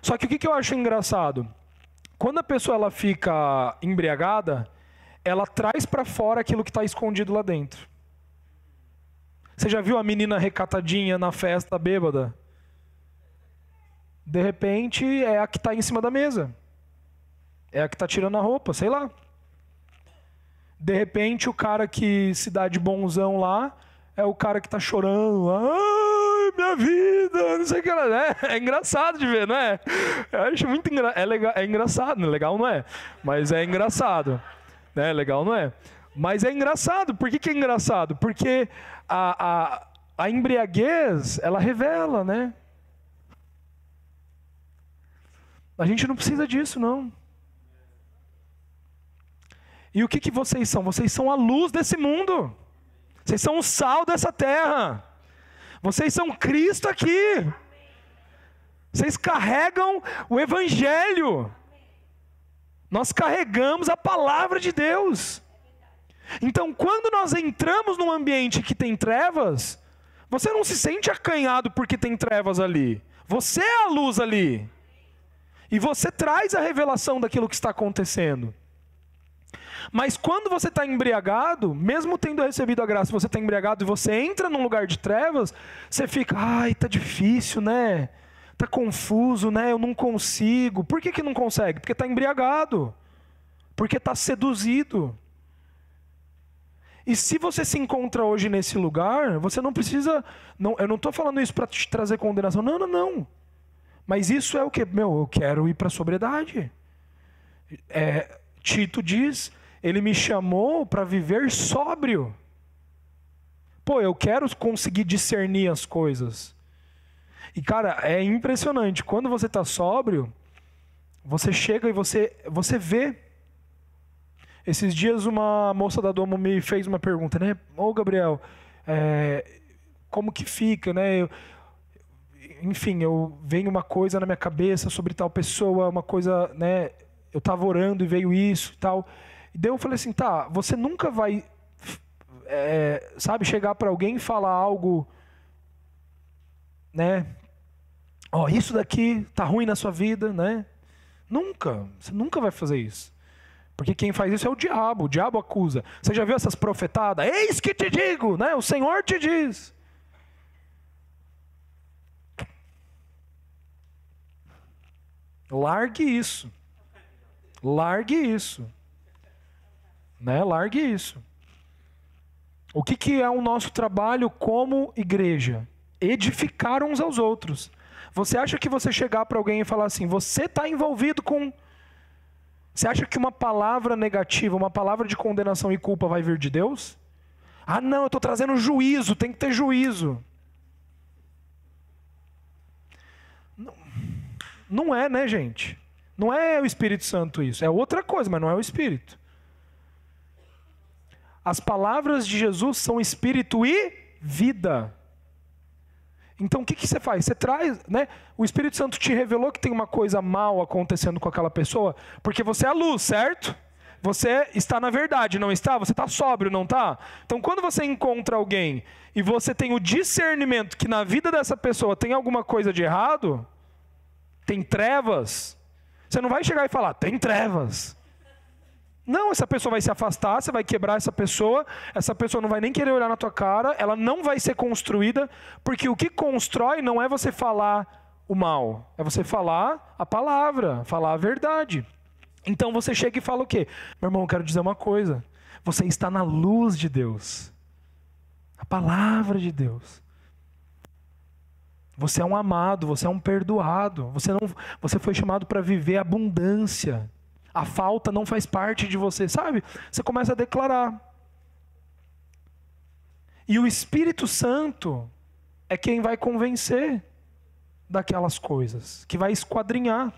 Só que o que, que eu acho engraçado? Quando a pessoa ela fica embriagada, ela traz para fora aquilo que está escondido lá dentro. Você já viu a menina recatadinha na festa bêbada? De repente é a que está em cima da mesa. É a que está tirando a roupa, sei lá. De repente o cara que se dá de bonzão lá é o cara que está chorando. Ai, minha vida! não sei o que ela né? É engraçado de ver, não é? Eu acho muito engra... é, legal, é engraçado, legal não é? Mas é engraçado. Né? Legal não é? Mas é engraçado. Por que, que é engraçado? Porque a, a, a embriaguez, ela revela, né? A gente não precisa disso, não. E o que, que vocês são? Vocês são a luz desse mundo. Vocês são o sal dessa terra. Vocês são Cristo aqui. Vocês carregam o Evangelho. Nós carregamos a palavra de Deus. Então, quando nós entramos num ambiente que tem trevas, você não se sente acanhado porque tem trevas ali. Você é a luz ali. E você traz a revelação daquilo que está acontecendo. Mas quando você está embriagado, mesmo tendo recebido a graça, você está embriagado e você entra num lugar de trevas, você fica, ai, tá difícil, né? Tá confuso, né? Eu não consigo. Por que, que não consegue? Porque está embriagado. Porque está seduzido. E se você se encontra hoje nesse lugar, você não precisa. Não, eu não estou falando isso para te trazer condenação. Não, não, não. Mas isso é o que? Meu, eu quero ir para a sobriedade. É, Tito diz: ele me chamou para viver sóbrio. Pô, eu quero conseguir discernir as coisas. E cara, é impressionante. Quando você está sóbrio, você chega e você, você vê esses dias uma moça da Domo me fez uma pergunta, né? Ô Gabriel, é, como que fica, né? Eu, enfim, eu venho uma coisa na minha cabeça sobre tal pessoa, uma coisa, né? Eu estava orando e veio isso e tal. E daí eu falei assim, tá, você nunca vai, é, sabe, chegar para alguém e falar algo, né? Ó, oh, isso daqui tá ruim na sua vida, né? Nunca, você nunca vai fazer isso. Porque quem faz isso é o diabo, o diabo acusa. Você já viu essas profetadas? Eis que te digo, né? O Senhor te diz. Largue isso. Largue isso. Né? Largue isso. O que, que é o nosso trabalho como igreja? Edificar uns aos outros. Você acha que você chegar para alguém e falar assim, você está envolvido com você acha que uma palavra negativa, uma palavra de condenação e culpa vai vir de Deus? Ah, não, eu estou trazendo juízo, tem que ter juízo. Não, não é, né, gente? Não é o Espírito Santo isso. É outra coisa, mas não é o Espírito. As palavras de Jesus são espírito e vida. Então o que, que você faz? Você traz, né? O Espírito Santo te revelou que tem uma coisa mal acontecendo com aquela pessoa, porque você é a luz, certo? Você está na verdade, não está? Você está sóbrio, não está? Então quando você encontra alguém e você tem o discernimento que na vida dessa pessoa tem alguma coisa de errado, tem trevas, você não vai chegar e falar, tem trevas. Não, essa pessoa vai se afastar, você vai quebrar essa pessoa, essa pessoa não vai nem querer olhar na tua cara, ela não vai ser construída, porque o que constrói não é você falar o mal, é você falar a palavra, falar a verdade. Então você chega e fala o quê? Meu irmão, eu quero dizer uma coisa. Você está na luz de Deus. A palavra de Deus. Você é um amado, você é um perdoado. Você não, você foi chamado para viver abundância. A falta não faz parte de você, sabe? Você começa a declarar. E o Espírito Santo é quem vai convencer daquelas coisas, que vai esquadrinhar.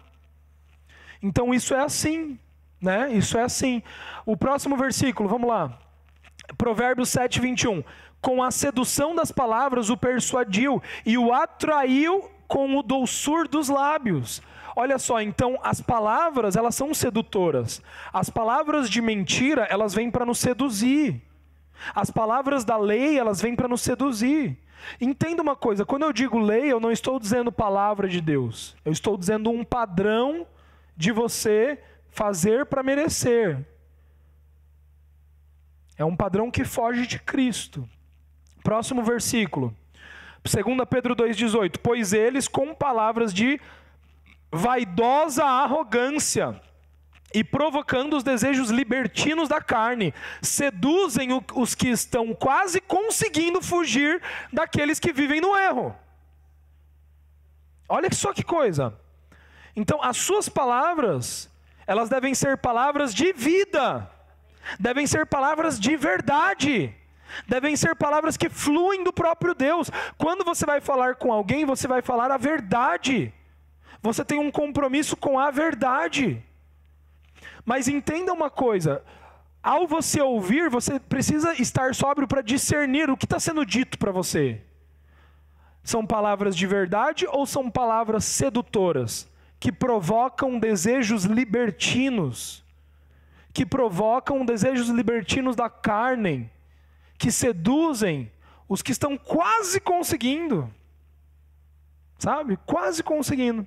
Então isso é assim, né? Isso é assim. O próximo versículo, vamos lá. Provérbios 7, 21. Com a sedução das palavras o persuadiu e o atraiu com o doçur dos lábios. Olha só, então as palavras, elas são sedutoras. As palavras de mentira, elas vêm para nos seduzir. As palavras da lei, elas vêm para nos seduzir. Entenda uma coisa, quando eu digo lei, eu não estou dizendo palavra de Deus. Eu estou dizendo um padrão de você fazer para merecer. É um padrão que foge de Cristo. Próximo versículo. 2 Pedro 2,18: Pois eles, com palavras de vaidosa arrogância e provocando os desejos libertinos da carne, seduzem os que estão quase conseguindo fugir daqueles que vivem no erro. Olha só que coisa. Então, as suas palavras, elas devem ser palavras de vida, devem ser palavras de verdade, devem ser palavras que fluem do próprio Deus. Quando você vai falar com alguém, você vai falar a verdade, você tem um compromisso com a verdade. Mas entenda uma coisa: ao você ouvir, você precisa estar sóbrio para discernir o que está sendo dito para você. São palavras de verdade ou são palavras sedutoras que provocam desejos libertinos, que provocam desejos libertinos da carne, que seduzem os que estão quase conseguindo, sabe? Quase conseguindo.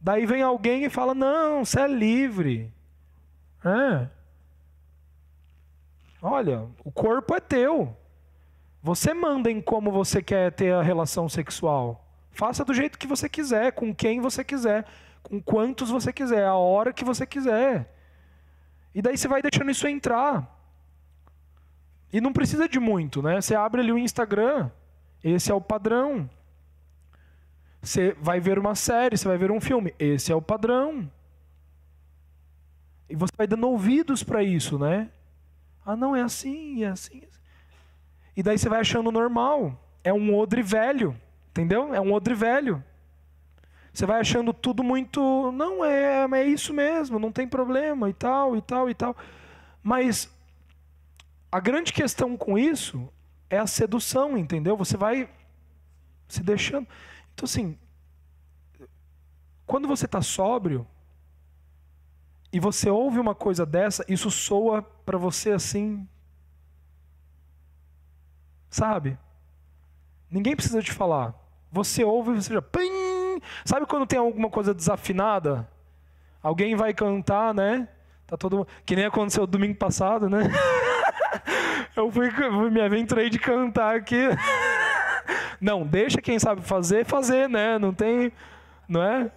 Daí vem alguém e fala: Não, você é livre. É. Olha, o corpo é teu. Você manda em como você quer ter a relação sexual. Faça do jeito que você quiser, com quem você quiser, com quantos você quiser, a hora que você quiser. E daí você vai deixando isso entrar. E não precisa de muito, né? Você abre ali o Instagram, esse é o padrão. Você vai ver uma série, você vai ver um filme, esse é o padrão. E você vai dando ouvidos para isso, né? Ah, não, é assim, é assim. E daí você vai achando normal. É um odre velho, entendeu? É um odre velho. Você vai achando tudo muito. Não, é, é isso mesmo, não tem problema e tal, e tal, e tal. Mas a grande questão com isso é a sedução, entendeu? Você vai se deixando. Então, assim, quando você está sóbrio, e você ouve uma coisa dessa, isso soa para você assim. Sabe? Ninguém precisa te falar. Você ouve e você já. Pim! Sabe quando tem alguma coisa desafinada? Alguém vai cantar, né? Tá todo que nem aconteceu domingo passado, né? Eu fui me aventurei de cantar aqui. Não, deixa quem sabe fazer fazer, né? Não tem, não é?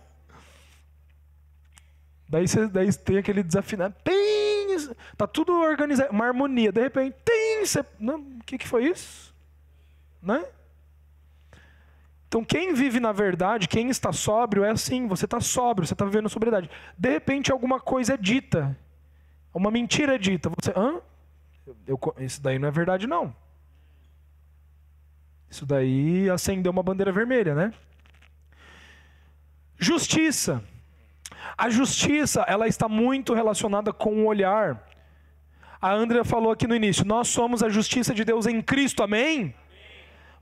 Daí, você, daí tem aquele desafinado. Tem, tá tudo organizado, uma harmonia. De repente, tem, não, o que, que foi isso? Né? Então, quem vive na verdade, quem está sóbrio, é assim: você está sóbrio, você está vivendo sobriedade. De repente, alguma coisa é dita, uma mentira é dita. Você, hã? Eu, isso daí não é verdade, não. Isso daí acendeu uma bandeira vermelha, né? Justiça. A justiça, ela está muito relacionada com o olhar. A Andrea falou aqui no início: nós somos a justiça de Deus em Cristo, amém?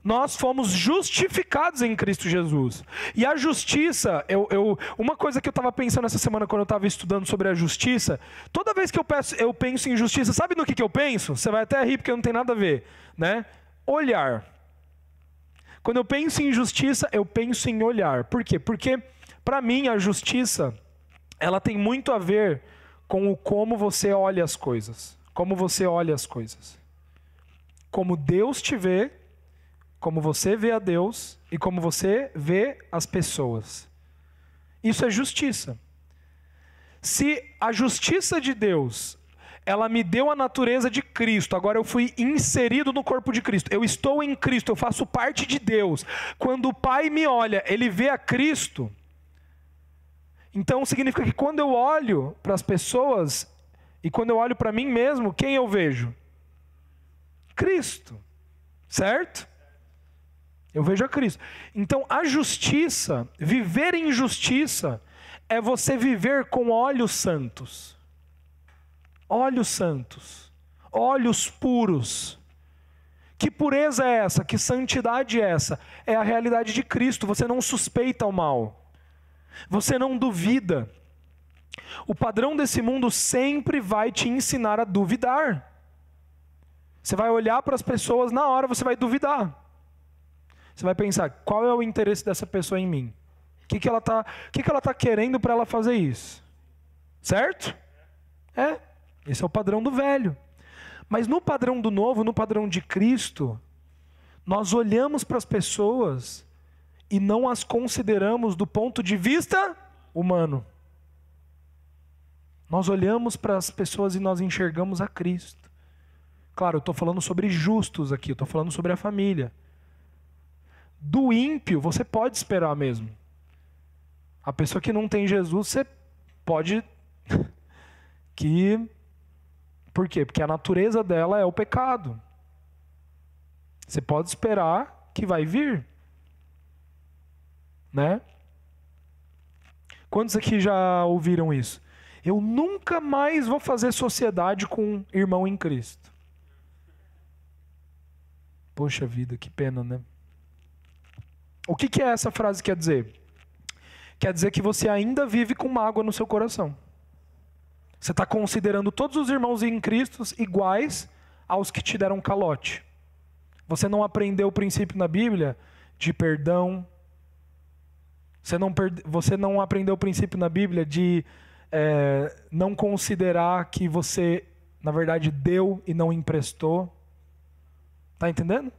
Nós fomos justificados em Cristo Jesus. E a justiça, eu, eu uma coisa que eu estava pensando essa semana quando eu estava estudando sobre a justiça, toda vez que eu, peço, eu penso em justiça, sabe no que, que eu penso? Você vai até rir porque não tem nada a ver, né? Olhar. Quando eu penso em justiça, eu penso em olhar. Por quê? Porque, para mim, a justiça ela tem muito a ver com o como você olha as coisas. Como você olha as coisas. Como Deus te vê, como você vê a Deus e como você vê as pessoas. Isso é justiça. Se a justiça de Deus, ela me deu a natureza de Cristo, agora eu fui inserido no corpo de Cristo, eu estou em Cristo, eu faço parte de Deus. Quando o Pai me olha, ele vê a Cristo, então significa que quando eu olho para as pessoas e quando eu olho para mim mesmo, quem eu vejo? Cristo. Certo? Eu vejo a Cristo. Então a justiça, viver em justiça, é você viver com olhos santos. Olhos santos. Olhos puros. Que pureza é essa? Que santidade é essa? É a realidade de Cristo. Você não suspeita o mal. Você não duvida. O padrão desse mundo sempre vai te ensinar a duvidar. Você vai olhar para as pessoas, na hora você vai duvidar. Você vai pensar: qual é o interesse dessa pessoa em mim? O que, que ela está que que ela tá querendo para ela fazer isso? Certo? É, esse é o padrão do velho. Mas no padrão do novo, no padrão de Cristo, nós olhamos para as pessoas e não as consideramos do ponto de vista humano. Nós olhamos para as pessoas e nós enxergamos a Cristo. Claro, eu estou falando sobre justos aqui, eu estou falando sobre a família. Do ímpio, você pode esperar mesmo. A pessoa que não tem Jesus, você pode que por quê? Porque a natureza dela é o pecado. Você pode esperar que vai vir. Né? Quantos aqui já ouviram isso? Eu nunca mais vou fazer sociedade com um irmão em Cristo. Poxa vida, que pena, né? O que, que é essa frase quer dizer? Quer dizer que você ainda vive com mágoa no seu coração. Você está considerando todos os irmãos em Cristo iguais aos que te deram calote. Você não aprendeu o princípio na Bíblia de perdão. Você não, você não aprendeu o princípio na Bíblia de é, não considerar que você, na verdade, deu e não emprestou. Está entendendo?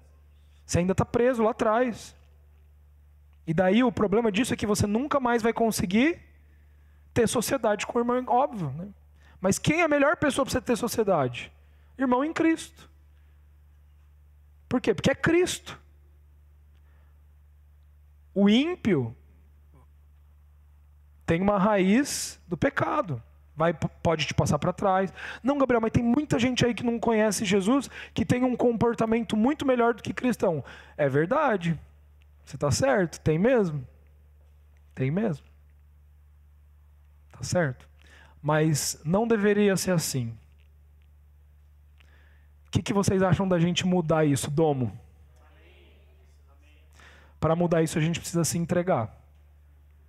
Você ainda está preso lá atrás. E daí o problema disso é que você nunca mais vai conseguir ter sociedade com o irmão, óbvio. Né? Mas quem é a melhor pessoa para você ter sociedade? Irmão em Cristo. Por quê? Porque é Cristo. O ímpio tem uma raiz do pecado. Vai, pode te passar para trás. Não, Gabriel, mas tem muita gente aí que não conhece Jesus, que tem um comportamento muito melhor do que cristão. É verdade. Você está certo? Tem mesmo? Tem mesmo. Tá certo? Mas não deveria ser assim. O que, que vocês acham da gente mudar isso, Domo? Para mudar isso, a gente precisa se entregar.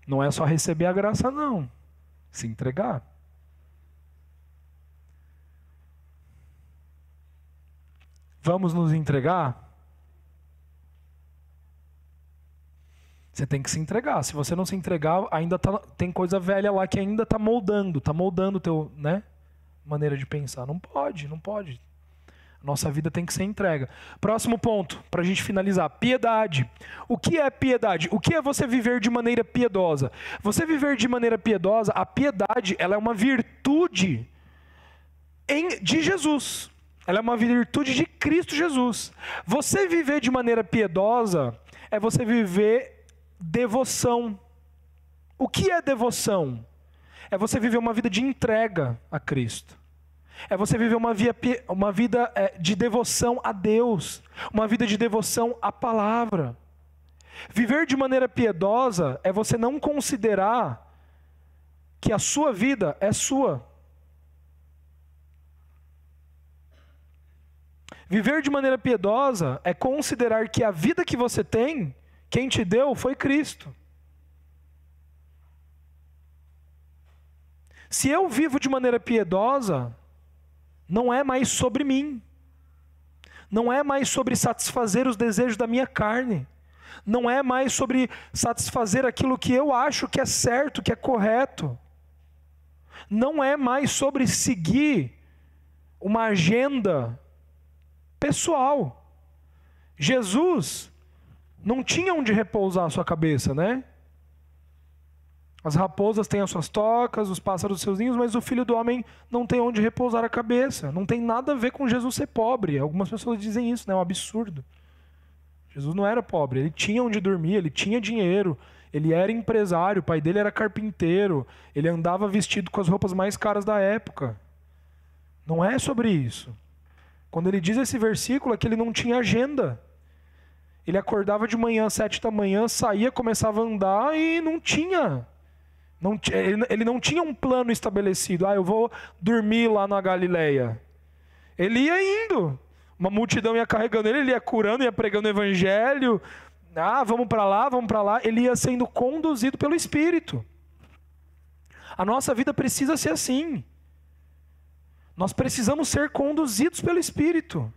Não é só receber a graça, não. Se entregar. Vamos nos entregar? Você tem que se entregar. Se você não se entregar, ainda tá, tem coisa velha lá que ainda está moldando, está moldando teu, né, maneira de pensar. Não pode, não pode. Nossa vida tem que ser entrega. Próximo ponto, para a gente finalizar: piedade. O que é piedade? O que é você viver de maneira piedosa? Você viver de maneira piedosa, a piedade, ela é uma virtude em, de Jesus. Ela é uma virtude de Cristo Jesus. Você viver de maneira piedosa é você viver devoção. O que é devoção? É você viver uma vida de entrega a Cristo. É você viver uma, via, uma vida é, de devoção a Deus, uma vida de devoção à palavra. Viver de maneira piedosa é você não considerar que a sua vida é sua. Viver de maneira piedosa é considerar que a vida que você tem quem te deu foi Cristo. Se eu vivo de maneira piedosa, não é mais sobre mim. Não é mais sobre satisfazer os desejos da minha carne. Não é mais sobre satisfazer aquilo que eu acho que é certo, que é correto. Não é mais sobre seguir uma agenda pessoal. Jesus não tinha onde repousar a sua cabeça, né? As raposas têm as suas tocas, os pássaros os seus ninhos, mas o filho do homem não tem onde repousar a cabeça. Não tem nada a ver com Jesus ser pobre. Algumas pessoas dizem isso, né? É um absurdo. Jesus não era pobre, ele tinha onde dormir, ele tinha dinheiro, ele era empresário, o pai dele era carpinteiro, ele andava vestido com as roupas mais caras da época. Não é sobre isso. Quando ele diz esse versículo é que ele não tinha agenda. Ele acordava de manhã, sete da manhã, saía, começava a andar e não tinha. Não, ele não tinha um plano estabelecido. Ah, eu vou dormir lá na Galileia. Ele ia indo. Uma multidão ia carregando ele, ele ia curando, ia pregando o evangelho. Ah, vamos para lá, vamos para lá. Ele ia sendo conduzido pelo Espírito. A nossa vida precisa ser assim. Nós precisamos ser conduzidos pelo Espírito.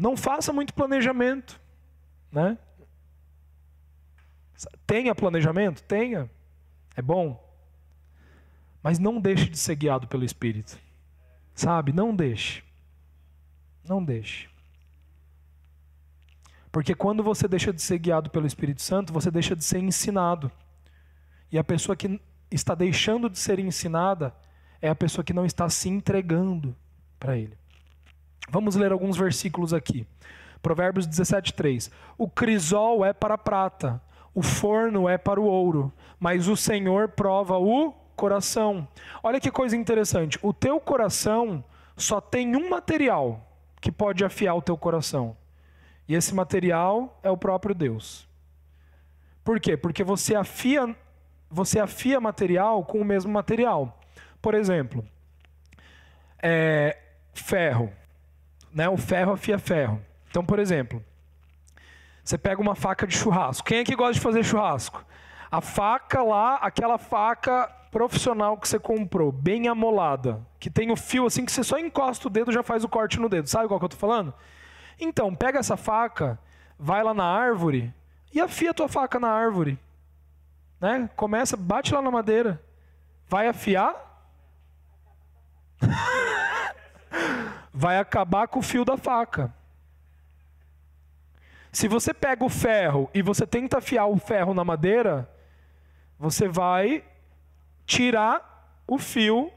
Não faça muito planejamento, né? Tenha planejamento? Tenha. É bom. Mas não deixe de ser guiado pelo Espírito. Sabe? Não deixe. Não deixe. Porque quando você deixa de ser guiado pelo Espírito Santo, você deixa de ser ensinado. E a pessoa que está deixando de ser ensinada é a pessoa que não está se entregando para Ele. Vamos ler alguns versículos aqui. Provérbios 17, 3. O crisol é para a prata, o forno é para o ouro, mas o Senhor prova o coração. Olha que coisa interessante. O teu coração só tem um material que pode afiar o teu coração. E esse material é o próprio Deus. Por quê? Porque você afia, você afia material com o mesmo material. Por exemplo, é, ferro. Né? O ferro afia ferro. Então, por exemplo, você pega uma faca de churrasco. Quem é que gosta de fazer churrasco? A faca lá, aquela faca profissional que você comprou, bem amolada, que tem o fio assim que você só encosta o dedo já faz o corte no dedo. Sabe qual que eu tô falando? Então, pega essa faca, vai lá na árvore e afia a tua faca na árvore. Né? Começa, bate lá na madeira. Vai afiar? vai acabar com o fio da faca. Se você pega o ferro e você tenta afiar o ferro na madeira, você vai tirar o fio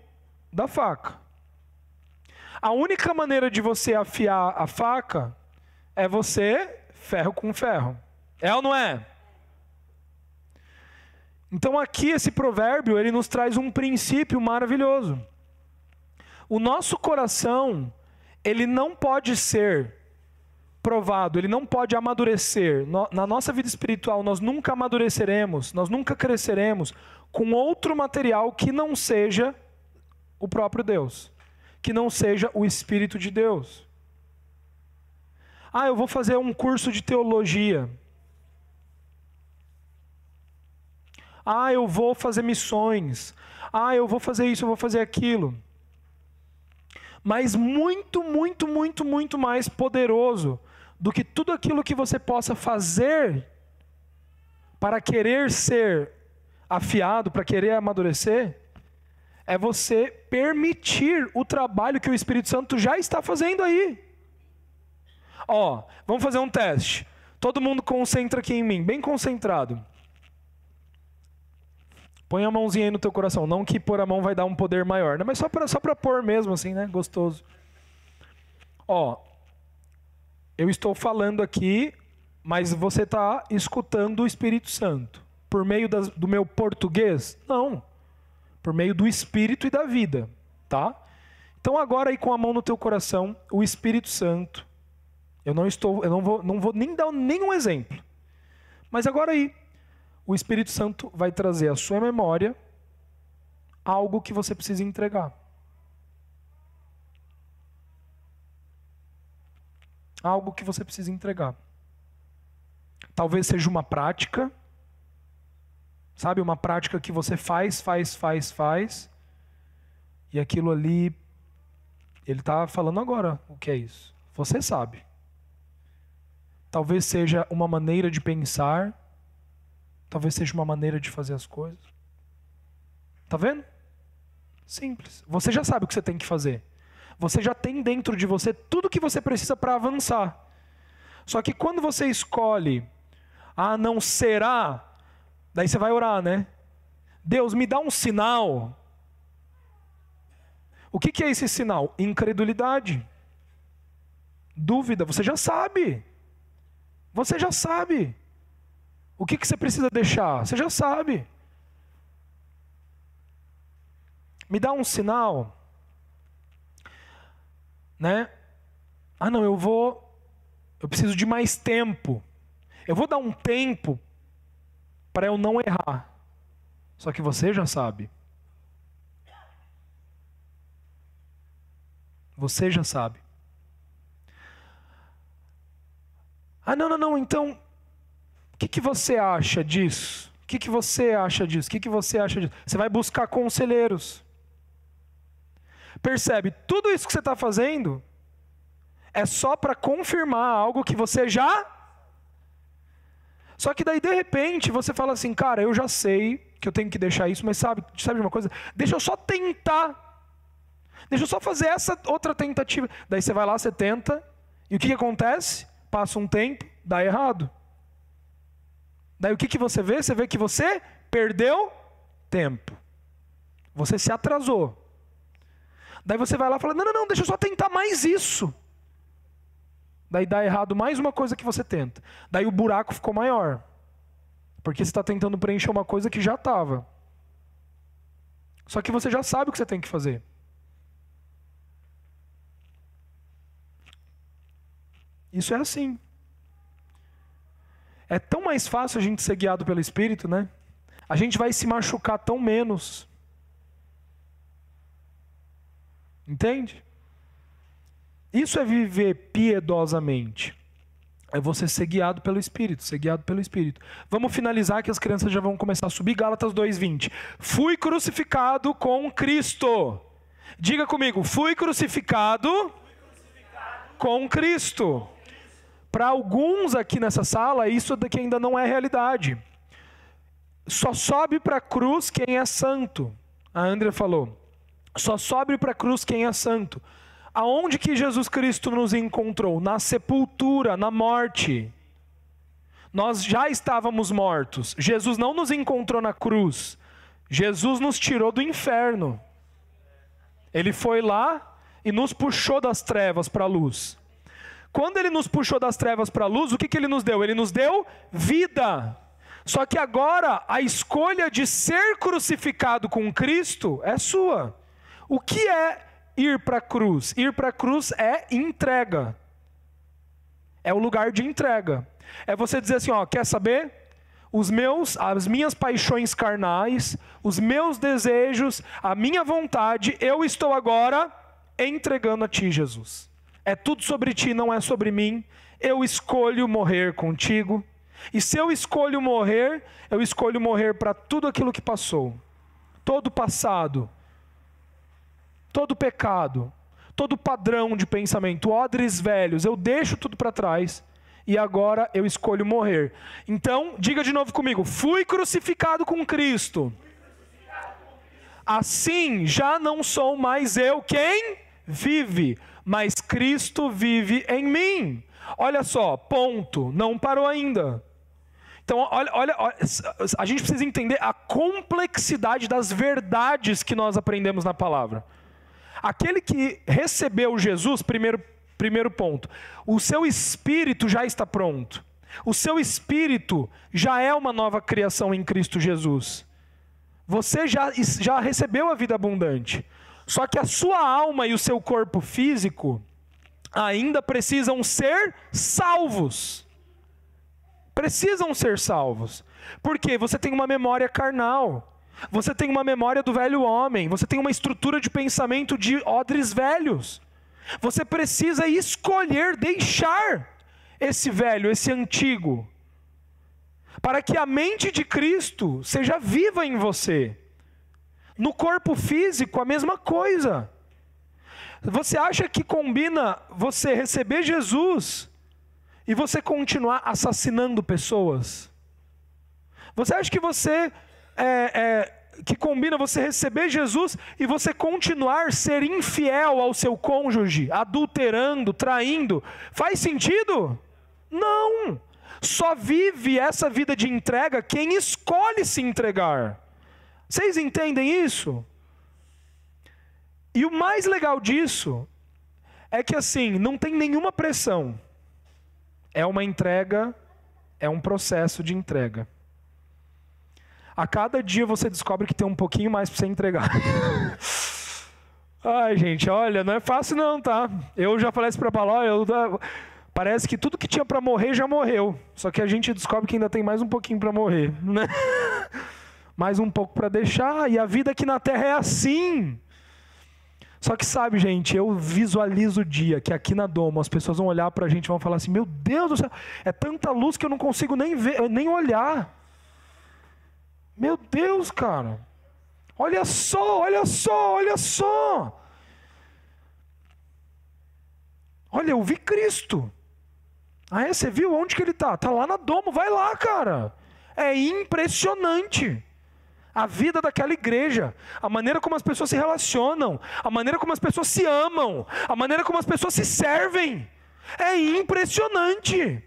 da faca. A única maneira de você afiar a faca é você ferro com ferro. É ou não é? Então aqui esse provérbio, ele nos traz um princípio maravilhoso. O nosso coração, ele não pode ser provado, ele não pode amadurecer. Na nossa vida espiritual, nós nunca amadureceremos, nós nunca cresceremos com outro material que não seja o próprio Deus, que não seja o Espírito de Deus. Ah, eu vou fazer um curso de teologia. Ah, eu vou fazer missões. Ah, eu vou fazer isso, eu vou fazer aquilo. Mas muito, muito, muito, muito mais poderoso do que tudo aquilo que você possa fazer para querer ser afiado, para querer amadurecer, é você permitir o trabalho que o Espírito Santo já está fazendo aí. Ó, vamos fazer um teste. Todo mundo concentra aqui em mim, bem concentrado. Põe a mãozinha aí no teu coração. Não que pôr a mão vai dar um poder maior, né? mas só para só pôr mesmo, assim, né? Gostoso. Ó, eu estou falando aqui, mas você está escutando o Espírito Santo. Por meio das, do meu português? Não. Por meio do Espírito e da vida, tá? Então agora aí com a mão no teu coração, o Espírito Santo. Eu não estou, eu não vou, não vou nem dar nenhum exemplo. Mas agora aí, o Espírito Santo vai trazer à sua memória algo que você precisa entregar. algo que você precisa entregar. Talvez seja uma prática, sabe? Uma prática que você faz, faz, faz, faz, e aquilo ali, ele está falando agora o que é isso. Você sabe. Talvez seja uma maneira de pensar, talvez seja uma maneira de fazer as coisas. Tá vendo? Simples. Você já sabe o que você tem que fazer. Você já tem dentro de você tudo que você precisa para avançar. Só que quando você escolhe, ah, não será, daí você vai orar, né? Deus, me dá um sinal. O que, que é esse sinal? Incredulidade. Dúvida, você já sabe. Você já sabe. O que, que você precisa deixar? Você já sabe. Me dá um sinal né? Ah, não, eu vou eu preciso de mais tempo. Eu vou dar um tempo para eu não errar. Só que você já sabe. Você já sabe. Ah, não, não, não, então, que, que você acha disso? O que, que você acha disso? O que, que você acha disso? Você vai buscar conselheiros. Percebe, tudo isso que você está fazendo é só para confirmar algo que você já. Só que daí, de repente, você fala assim, cara, eu já sei que eu tenho que deixar isso, mas sabe, sabe de uma coisa? Deixa eu só tentar. Deixa eu só fazer essa outra tentativa. Daí você vai lá, você tenta, e o que, que acontece? Passa um tempo, dá errado. Daí o que, que você vê? Você vê que você perdeu tempo. Você se atrasou. Daí você vai lá e fala: não, não, não, deixa eu só tentar mais isso. Daí dá errado mais uma coisa que você tenta. Daí o buraco ficou maior. Porque você está tentando preencher uma coisa que já estava. Só que você já sabe o que você tem que fazer. Isso é assim. É tão mais fácil a gente ser guiado pelo Espírito, né? A gente vai se machucar tão menos. Entende? Isso é viver piedosamente. É você ser guiado pelo Espírito, ser guiado pelo Espírito. Vamos finalizar que as crianças já vão começar a subir. Gálatas 2:20. Fui crucificado com Cristo. Diga comigo, fui crucificado, fui crucificado com Cristo. Para alguns aqui nessa sala, isso daqui ainda não é realidade. Só sobe para a cruz quem é santo. A Andrea falou. Só sobe para a cruz quem é santo. Aonde que Jesus Cristo nos encontrou? Na sepultura, na morte. Nós já estávamos mortos. Jesus não nos encontrou na cruz. Jesus nos tirou do inferno. Ele foi lá e nos puxou das trevas para a luz. Quando ele nos puxou das trevas para a luz, o que, que ele nos deu? Ele nos deu vida. Só que agora a escolha de ser crucificado com Cristo é sua. O que é ir para a cruz? Ir para a cruz é entrega. É o lugar de entrega. É você dizer assim, ó, quer saber? Os meus, as minhas paixões carnais, os meus desejos, a minha vontade, eu estou agora entregando a ti, Jesus. É tudo sobre ti, não é sobre mim. Eu escolho morrer contigo. E se eu escolho morrer, eu escolho morrer para tudo aquilo que passou. Todo passado, todo pecado, todo padrão de pensamento, odres velhos, eu deixo tudo para trás e agora eu escolho morrer. Então, diga de novo comigo: fui crucificado com Cristo. Assim já não sou mais eu quem vive, mas Cristo vive em mim. Olha só, ponto, não parou ainda. Então, olha, olha, a gente precisa entender a complexidade das verdades que nós aprendemos na palavra. Aquele que recebeu Jesus, primeiro, primeiro ponto, o seu espírito já está pronto. O seu espírito já é uma nova criação em Cristo Jesus. Você já, já recebeu a vida abundante. Só que a sua alma e o seu corpo físico ainda precisam ser salvos. Precisam ser salvos. Porque você tem uma memória carnal. Você tem uma memória do velho homem, você tem uma estrutura de pensamento de odres velhos. Você precisa escolher deixar esse velho, esse antigo, para que a mente de Cristo seja viva em você. No corpo físico, a mesma coisa. Você acha que combina você receber Jesus e você continuar assassinando pessoas? Você acha que você é, é, que combina você receber Jesus e você continuar ser infiel ao seu cônjuge, adulterando, traindo, faz sentido? Não. Só vive essa vida de entrega quem escolhe se entregar. Vocês entendem isso? E o mais legal disso é que assim, não tem nenhuma pressão. É uma entrega, é um processo de entrega. A cada dia você descobre que tem um pouquinho mais para você entregar. Ai, gente, olha, não é fácil não, tá? Eu já falei isso para Paló, eu parece que tudo que tinha para morrer já morreu. Só que a gente descobre que ainda tem mais um pouquinho para morrer, né? mais um pouco para deixar, e a vida aqui na terra é assim. Só que sabe, gente, eu visualizo o dia que aqui na Doma as pessoas vão olhar para a gente e vão falar assim: Meu Deus do céu, é tanta luz que eu não consigo nem ver, nem olhar. Meu Deus, cara. Olha só, olha só, olha só. Olha, eu vi Cristo. Ah, é? Você viu onde que ele está? Está lá na domo, vai lá, cara. É impressionante. A vida daquela igreja, a maneira como as pessoas se relacionam, a maneira como as pessoas se amam, a maneira como as pessoas se servem. É impressionante.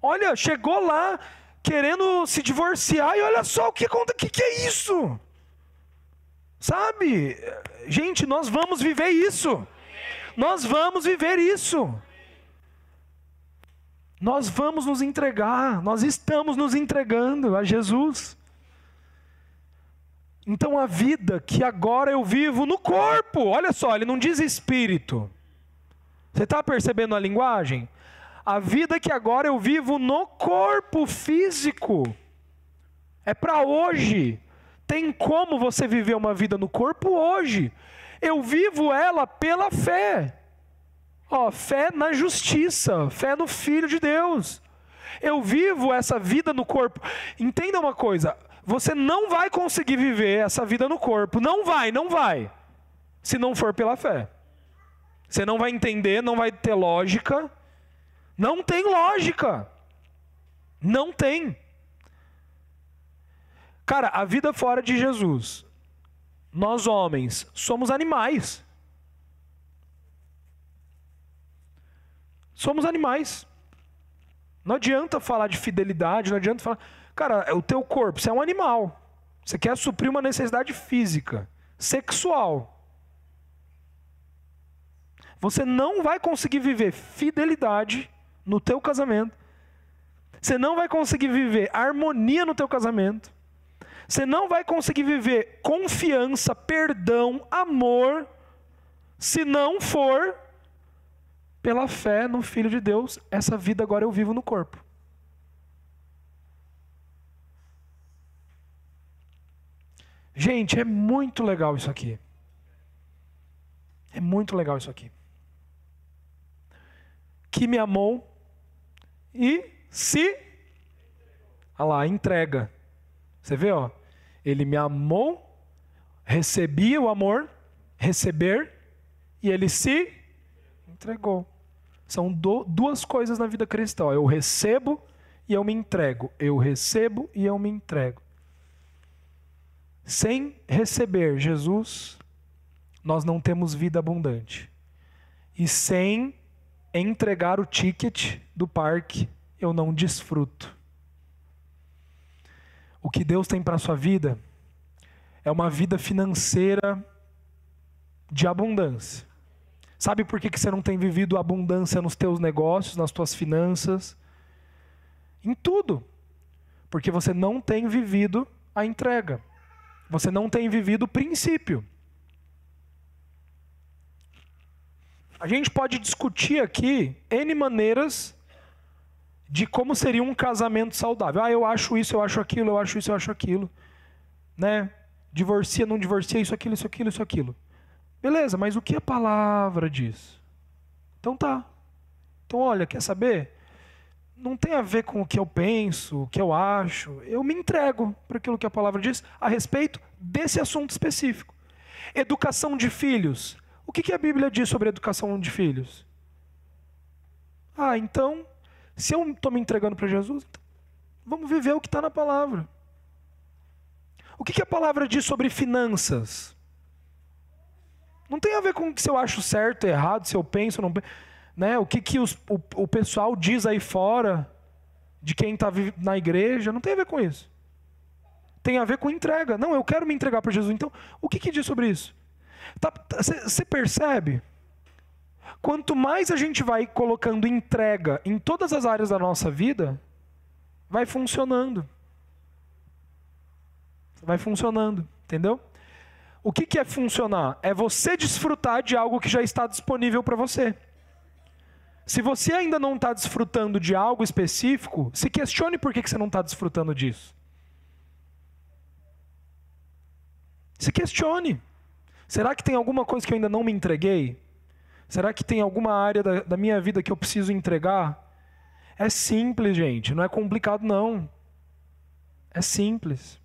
Olha, chegou lá, querendo se divorciar e olha só o que que que é isso? Sabe? Gente, nós vamos viver isso. Nós vamos viver isso. Nós vamos nos entregar, nós estamos nos entregando a Jesus. Então a vida que agora eu vivo no corpo, olha só, ele não diz espírito. Você está percebendo a linguagem? A vida que agora eu vivo no corpo físico é para hoje. Tem como você viver uma vida no corpo hoje? Eu vivo ela pela fé. Ó, fé na justiça, fé no Filho de Deus. Eu vivo essa vida no corpo. Entenda uma coisa: você não vai conseguir viver essa vida no corpo. Não vai, não vai. Se não for pela fé. Você não vai entender, não vai ter lógica. Não tem lógica. Não tem. Cara, a vida fora de Jesus. Nós homens somos animais. Somos animais. Não adianta falar de fidelidade, não adianta falar. Cara, é o teu corpo, você é um animal. Você quer suprir uma necessidade física, sexual. Você não vai conseguir viver fidelidade no teu casamento. Você não vai conseguir viver harmonia no teu casamento. Você não vai conseguir viver confiança, perdão, amor, se não for pela fé no Filho de Deus. Essa vida agora eu vivo no corpo. Gente, é muito legal isso aqui. É muito legal isso aqui. Que me amou e se. Olha lá, entrega. Você vê, ó. Ele me amou, recebi o amor, receber, e ele se entregou. São do, duas coisas na vida cristã. Eu recebo e eu me entrego. Eu recebo e eu me entrego. Sem receber Jesus, nós não temos vida abundante. E sem entregar o ticket do parque, eu não desfruto. O que Deus tem para a sua vida é uma vida financeira de abundância. Sabe por que, você não tem vivido abundância nos teus negócios, nas tuas finanças? Em tudo. Porque você não tem vivido a entrega. Você não tem vivido o princípio. A gente pode discutir aqui N maneiras de como seria um casamento saudável. Ah, eu acho isso, eu acho aquilo, eu acho isso, eu acho aquilo. Né? Divorcia, não divorcia, isso, aquilo, isso, aquilo, isso, aquilo. Beleza, mas o que a palavra diz? Então tá. Então, olha, quer saber? Não tem a ver com o que eu penso, o que eu acho. Eu me entrego para aquilo que a palavra diz a respeito desse assunto específico. Educação de filhos. O que, que a Bíblia diz sobre educação de filhos? Ah, então, se eu estou me entregando para Jesus, então, vamos viver o que está na palavra. O que, que a palavra diz sobre finanças? Não tem a ver com se eu acho certo, errado, se eu penso, não né? O que, que os, o, o pessoal diz aí fora de quem está na igreja, não tem a ver com isso. Tem a ver com entrega. Não, eu quero me entregar para Jesus. Então, o que, que diz sobre isso? Você tá, percebe? Quanto mais a gente vai colocando entrega em todas as áreas da nossa vida, vai funcionando. Vai funcionando, entendeu? O que, que é funcionar? É você desfrutar de algo que já está disponível para você. Se você ainda não está desfrutando de algo específico, se questione por que, que você não está desfrutando disso. Se questione. Será que tem alguma coisa que eu ainda não me entreguei? Será que tem alguma área da, da minha vida que eu preciso entregar? É simples, gente, não é complicado, não. É simples.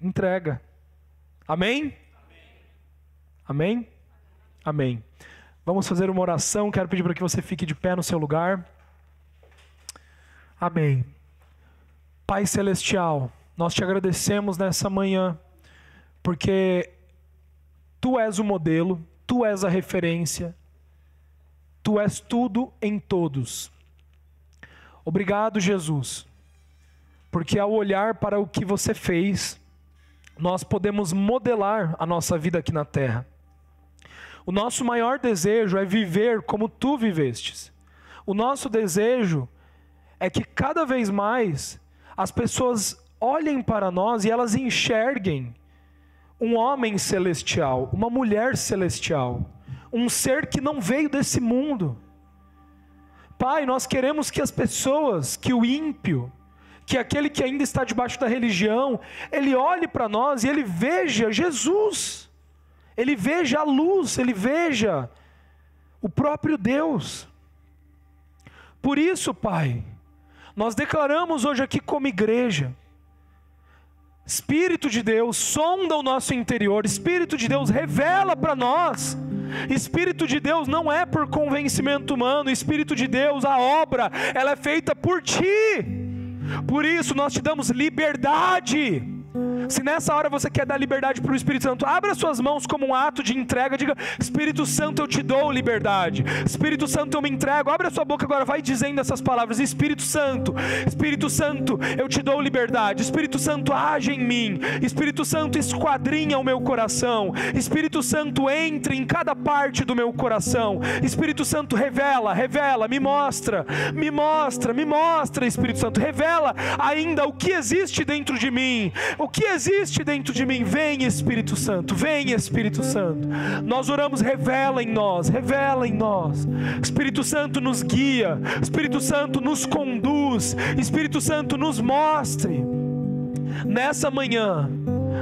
Entrega. Amém? Amém? Amém. Vamos fazer uma oração. Quero pedir para que você fique de pé no seu lugar. Amém. Pai Celestial, nós te agradecemos nessa manhã, porque Tu és o modelo, tu és a referência, tu és tudo em todos. Obrigado, Jesus, porque ao olhar para o que você fez, nós podemos modelar a nossa vida aqui na terra. O nosso maior desejo é viver como tu vivestes. O nosso desejo é que cada vez mais as pessoas olhem para nós e elas enxerguem um homem celestial, uma mulher celestial, um ser que não veio desse mundo. Pai, nós queremos que as pessoas, que o ímpio, que aquele que ainda está debaixo da religião, ele olhe para nós e ele veja Jesus, ele veja a luz, ele veja o próprio Deus. Por isso, Pai, nós declaramos hoje aqui como igreja, Espírito de Deus sonda o nosso interior, Espírito de Deus revela para nós. Espírito de Deus não é por convencimento humano, Espírito de Deus, a obra, ela é feita por ti. Por isso nós te damos liberdade se nessa hora você quer dar liberdade para o Espírito Santo, abra suas mãos como um ato de entrega, diga: Espírito Santo, eu te dou liberdade. Espírito Santo, eu me entrego. Abre a sua boca agora, vai dizendo essas palavras: Espírito Santo, Espírito Santo, eu te dou liberdade. Espírito Santo, age em mim. Espírito Santo, esquadrinha o meu coração. Espírito Santo, entre em cada parte do meu coração. Espírito Santo, revela, revela, me mostra, me mostra, me mostra, Espírito Santo, revela ainda o que existe dentro de mim, o que existe dentro de mim. Vem, Espírito Santo, vem, Espírito Santo. Nós oramos, revela em nós, revela em nós. Espírito Santo nos guia, Espírito Santo nos conduz, Espírito Santo nos mostre. Nessa manhã,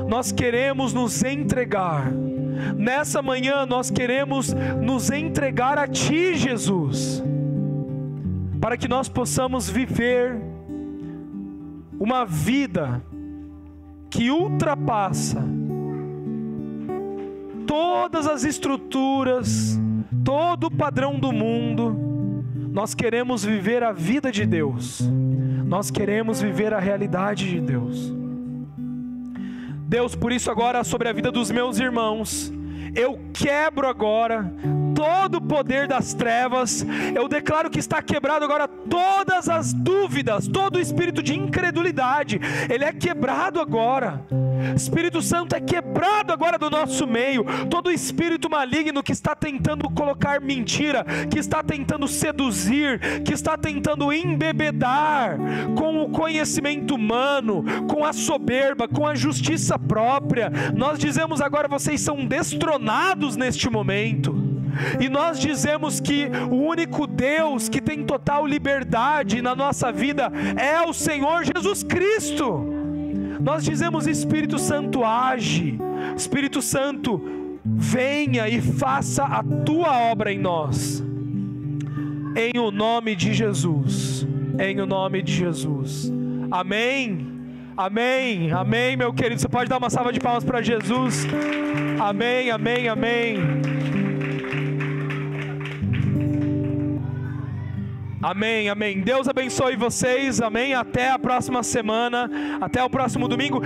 nós queremos nos entregar. Nessa manhã, nós queremos nos entregar a Ti, Jesus, para que nós possamos viver uma vida que ultrapassa todas as estruturas, todo o padrão do mundo. Nós queremos viver a vida de Deus. Nós queremos viver a realidade de Deus. Deus, por isso agora sobre a vida dos meus irmãos, eu quebro agora todo o poder das trevas, eu declaro que está quebrado agora todas as dúvidas, todo o espírito de incredulidade, ele é quebrado agora. Espírito Santo é quebrado agora do nosso meio. Todo espírito maligno que está tentando colocar mentira, que está tentando seduzir, que está tentando embebedar com o conhecimento humano, com a soberba, com a justiça própria. Nós dizemos agora: vocês são destronados neste momento. E nós dizemos que o único Deus que tem total liberdade na nossa vida é o Senhor Jesus Cristo. Nós dizemos: Espírito Santo, age, Espírito Santo, venha e faça a tua obra em nós, em o nome de Jesus, em o nome de Jesus, amém. Amém, amém, meu querido. Você pode dar uma salva de palmas para Jesus. Amém, amém, amém. Amém, amém. Deus abençoe vocês. Amém. Até a próxima semana. Até o próximo domingo.